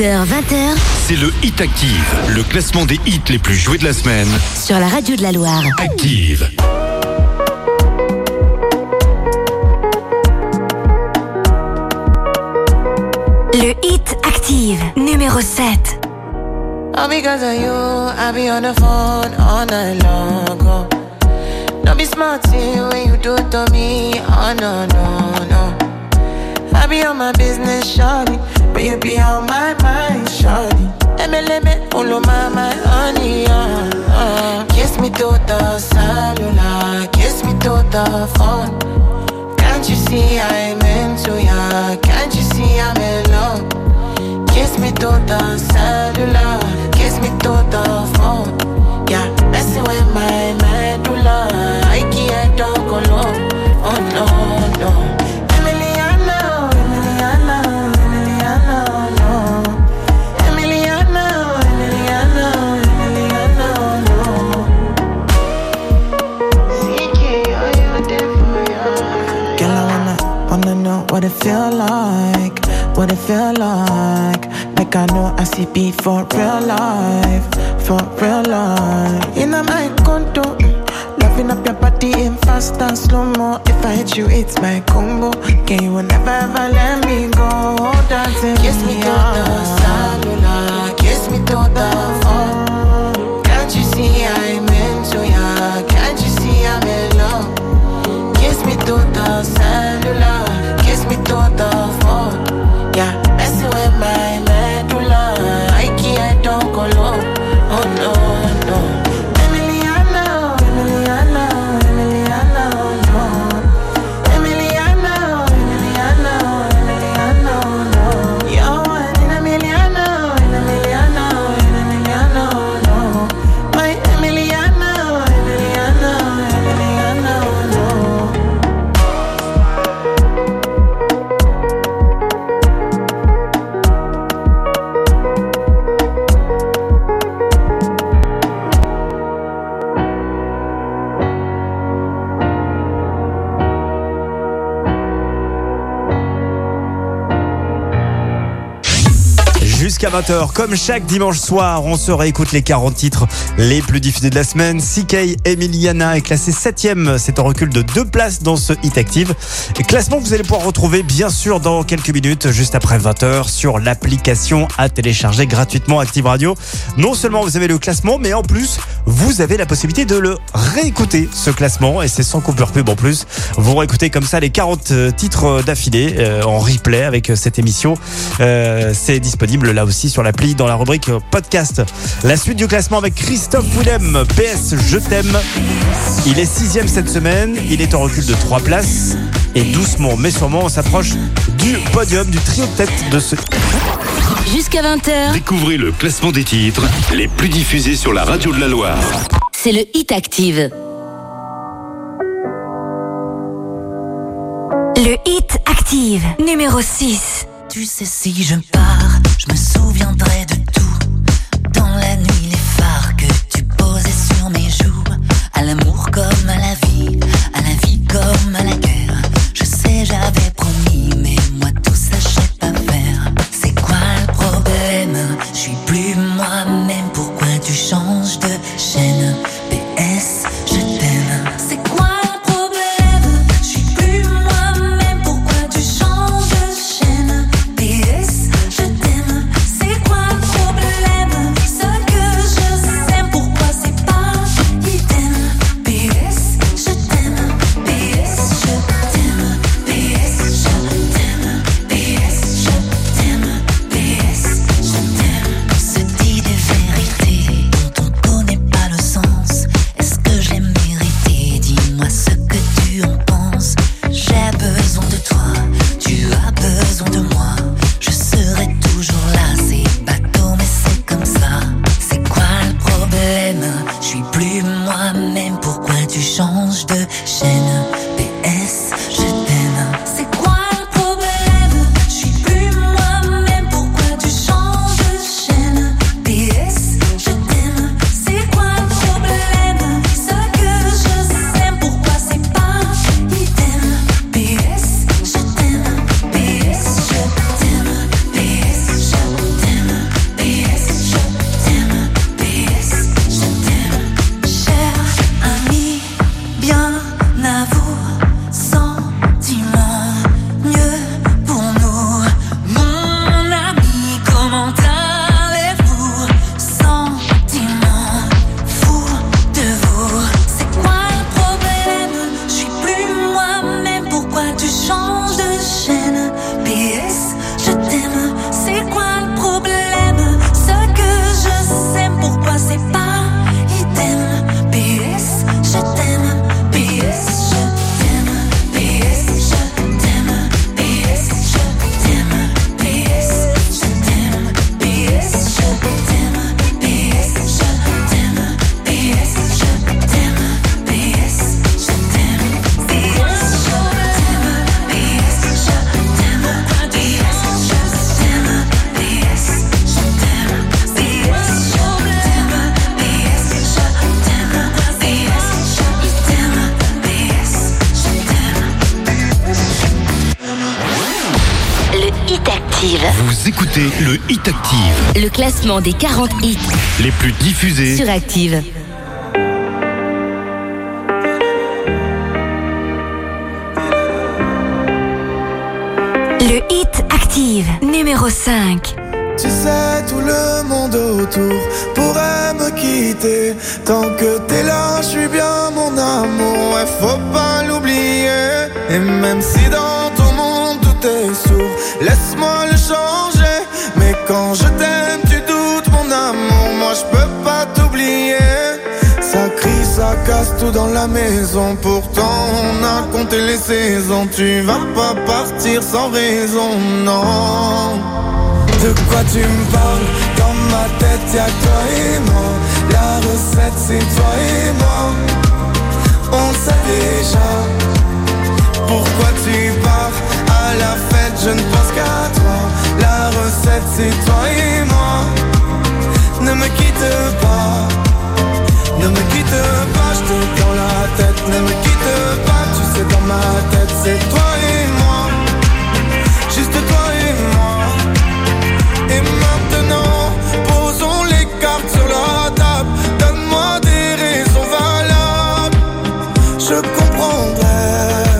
17h, 20h. C'est le Hit Active, le classement des hits les plus joués de la semaine. Sur la radio de la Loire. Active. Le Hit Active, numéro 7. All because of you, I be on the phone all night long. Oh. Don't be smart when you do it to me. Oh no, no, no. I be on my business, shawty. Be on my mind, shawty. Of my, my honey, uh, uh. Kiss me to the cellular, kiss me to the phone. Can't you see I'm into ya? Can't you see I'm in love? Kiss me to the cellular, kiss me to the feel like, what it feel like. Like I know I see beat for real life, for real life. In my condo, loving up your body in fast and slow mo. If I hit you, it's my combo. Can you will never ever let me go? Dancing kiss me to 20h, comme chaque dimanche soir, on se réécoute les 40 titres les plus diffusés de la semaine. CK Emiliana est classé 7ème, c'est un recul de deux places dans ce Hit Active. Classement que vous allez pouvoir retrouver bien sûr dans quelques minutes, juste après 20h, sur l'application à télécharger gratuitement Active Radio. Non seulement vous avez le classement, mais en plus, vous avez la possibilité de le réécouter, ce classement, et c'est sans coupure pub en plus. Vous réécoutez comme ça les 40 titres d'affilée euh, en replay avec cette émission. Euh, c'est disponible là aussi sur l'appli dans la rubrique podcast. La suite du classement avec Christophe Willem, PS Je t'aime. Il est sixième cette semaine, il est en recul de 3 places. Et doucement mais sûrement on s'approche du podium, du trio de tête de ce... Jusqu'à 20h, Découvrez le classement des titres les plus diffusés sur la radio de la Loire. C'est le Hit Active. Le Hit Active, numéro 6. Tu sais si je pars, je me souviendrai de classement des 40 hits Les plus diffusés. sur Active. Le hit active, numéro 5. Tu sais, tout le monde autour pourrait me quitter. Tant que t'es là, je suis bien mon amour. Ouais, faut pas l'oublier. Et même si dans ton monde tout est sourd, laisse-moi le changer. Mais quand je t'aime, je peux pas t'oublier. Ça crie, ça casse tout dans la maison. Pourtant, on a compté les saisons. Tu vas pas partir sans raison, non. De quoi tu me parles? Dans ma tête y'a toi et moi La recette c'est toi et moi On sait déjà Pourquoi tu pars? À la fête je ne pense qu'à toi La recette c'est toi et moi Ne me quitte pas Ne me quitte pas Je te dans la tête Ne me quitte pas Tu sais dans ma tête c'est toi et moi Juste toi et moi et maintenant, posons les cartes sur la table. Donne-moi des raisons valables. Je comprendrai.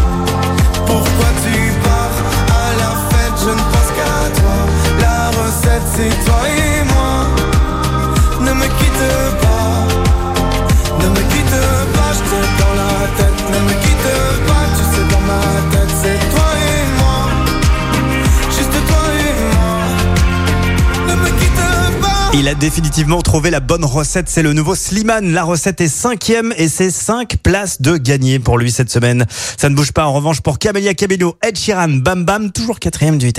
Il a définitivement trouvé la bonne recette, c'est le nouveau Slimane. La recette est cinquième et c'est cinq places de gagné pour lui cette semaine. Ça ne bouge pas en revanche pour Camélia Cabello, Ed Sheeran, Bam Bam, toujours quatrième du Hit.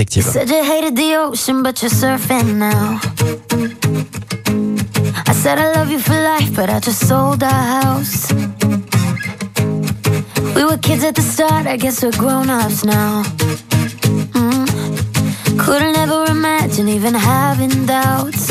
Mm. Couldn't ever imagine even having doubts,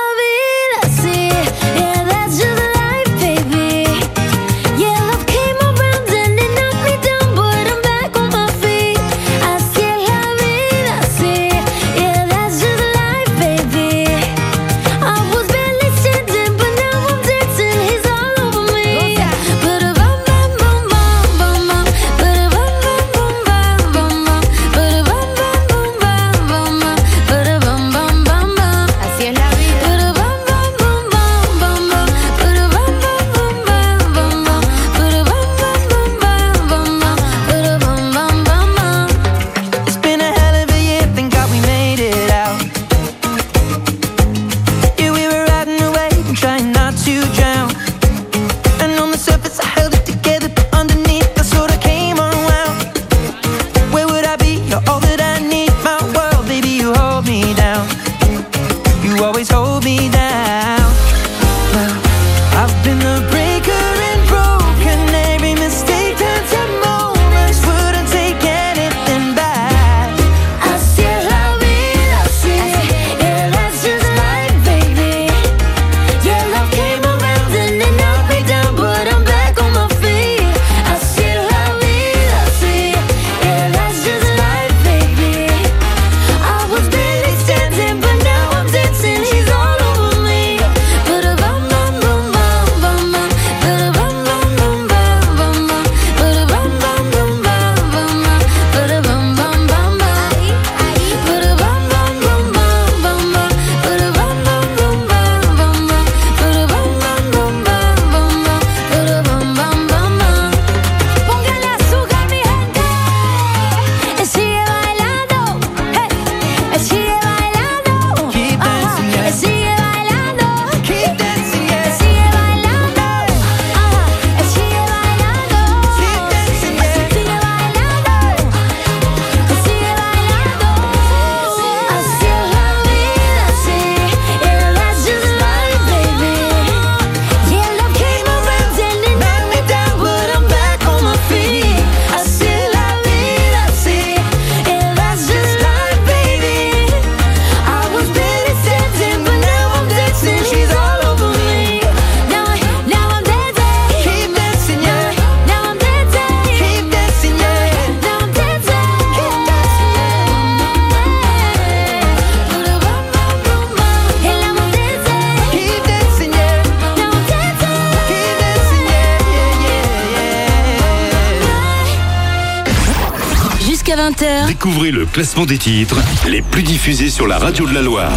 classement des titres les plus diffusés sur la radio de la Loire.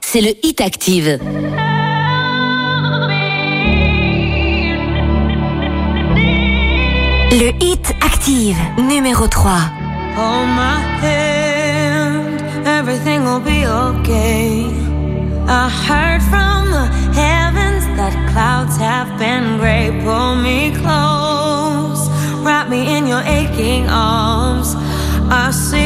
c'est le Hit Active. Le Hit Active, numéro 3. Hold my hand, everything will be okay. I heard from the heavens that clouds have been gray. Pull me close, wrap me in your aching arms. I see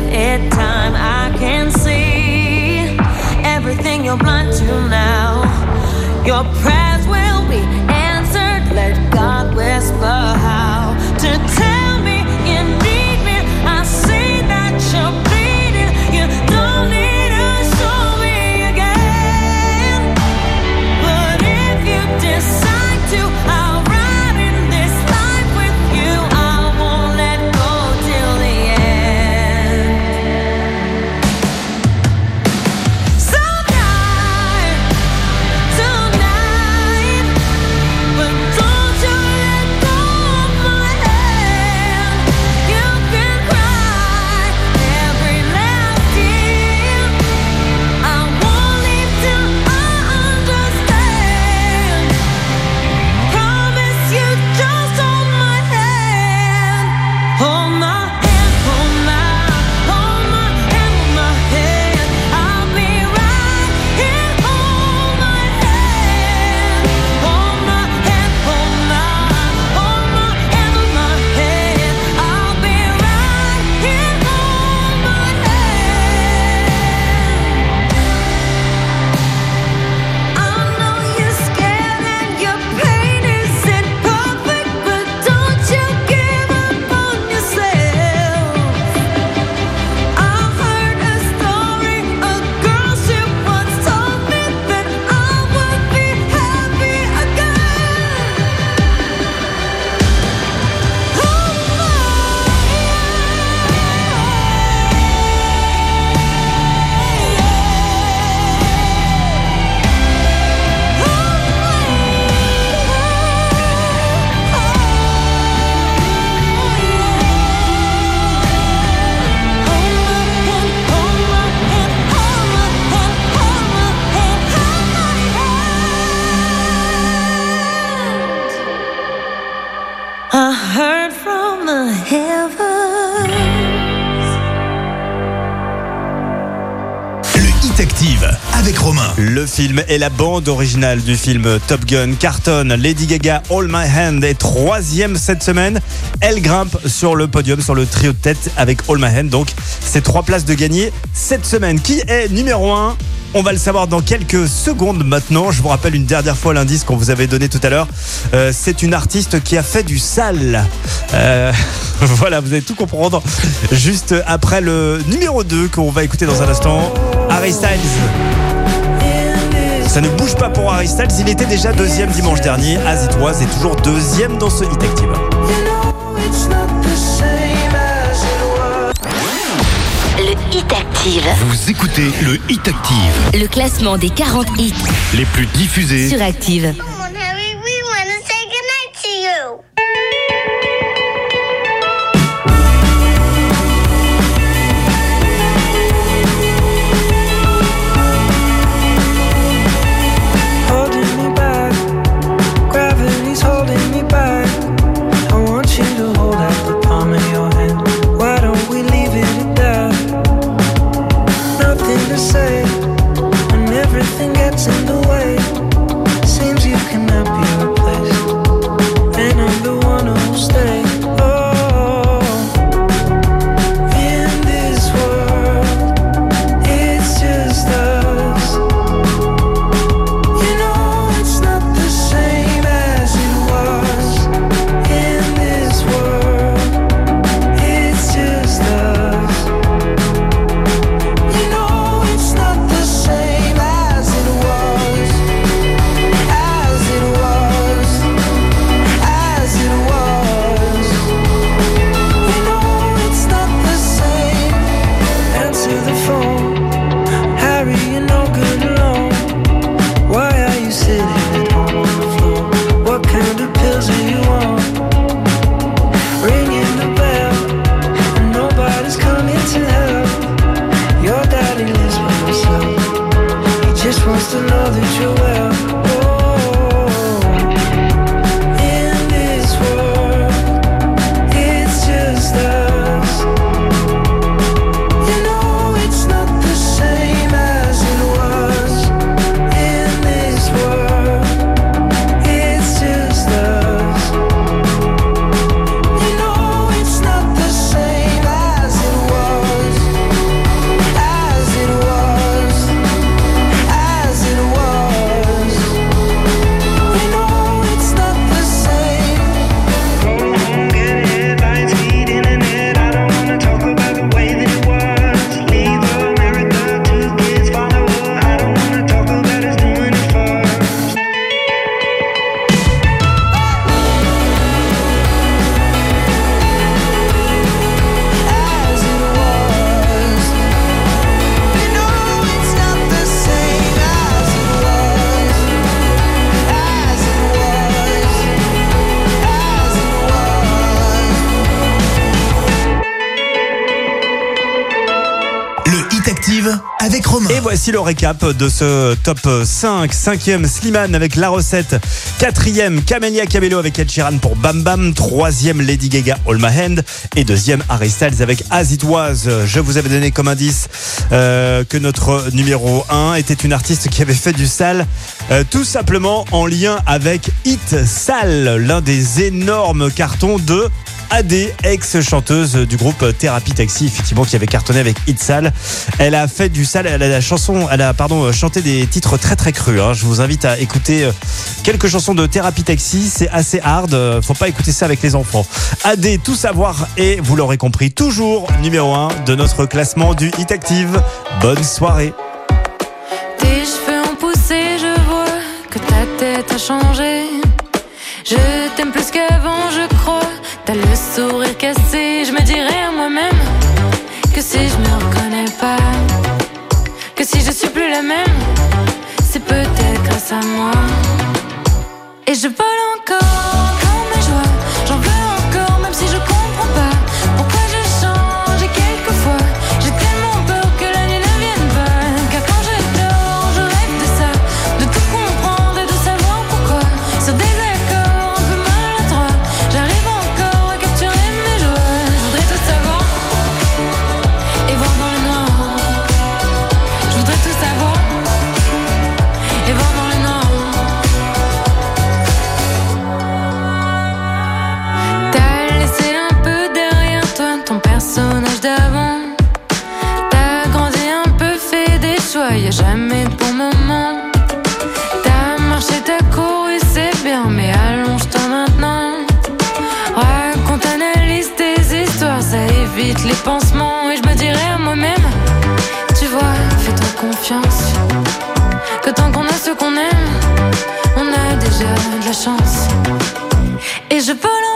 Give it time. I can see everything you're blind to now. Your prayers will be answered. Let God whisper how to tell et la bande originale du film Top Gun cartonne. Lady Gaga, All My Hand est troisième cette semaine. Elle grimpe sur le podium, sur le trio de tête avec All My Hand. Donc, c'est trois places de gagner cette semaine. Qui est numéro un? On va le savoir dans quelques secondes maintenant. Je vous rappelle une dernière fois l'indice qu'on vous avait donné tout à l'heure. Euh, c'est une artiste qui a fait du sale. Euh, voilà, vous allez tout comprendre juste après le numéro 2 qu'on va écouter dans un instant. Harry Styles. Ça ne bouge pas pour Harry Styles. Il était déjà deuxième dimanche dernier. As It Was est toujours deuxième dans ce Hit Active. Le Hit Active. Vous écoutez le Hit Active, Le classement des 40 hits les plus diffusés sur Active. Et voici le récap de ce top 5. Cinquième, Slimane avec La Recette. Quatrième, Camélia Cabello avec Ed Sheeran pour Bam Bam. Troisième, Lady Gaga, All My Hand. Et deuxième, Harry Styles avec As It Was. Je vous avais donné comme indice euh, que notre numéro 1 était une artiste qui avait fait du sale, euh, tout simplement en lien avec Hit Sale, l'un des énormes cartons de AD, ex-chanteuse du groupe Thérapie Taxi, effectivement, qui avait cartonné avec Hit Sale. Elle a fait du sale, elle a la chanson, elle a, pardon, chanté des titres très très crus. hein. Je vous invite à écouter euh, quelques chansons de Thérapie Taxi. C'est assez hard. euh, Faut pas écouter ça avec les enfants. AD, tout savoir et vous l'aurez compris, toujours numéro 1 de notre classement du Hit Active. Bonne soirée. Sourire cassé, je me dirais à moi-même que si je me reconnais pas, que si je suis plus la même, c'est peut-être grâce à moi. Et je vole encore Et je me dirais à moi-même, tu vois, fais-toi confiance. Que tant qu'on a ce qu'on aime, on a déjà de la chance. Et je vole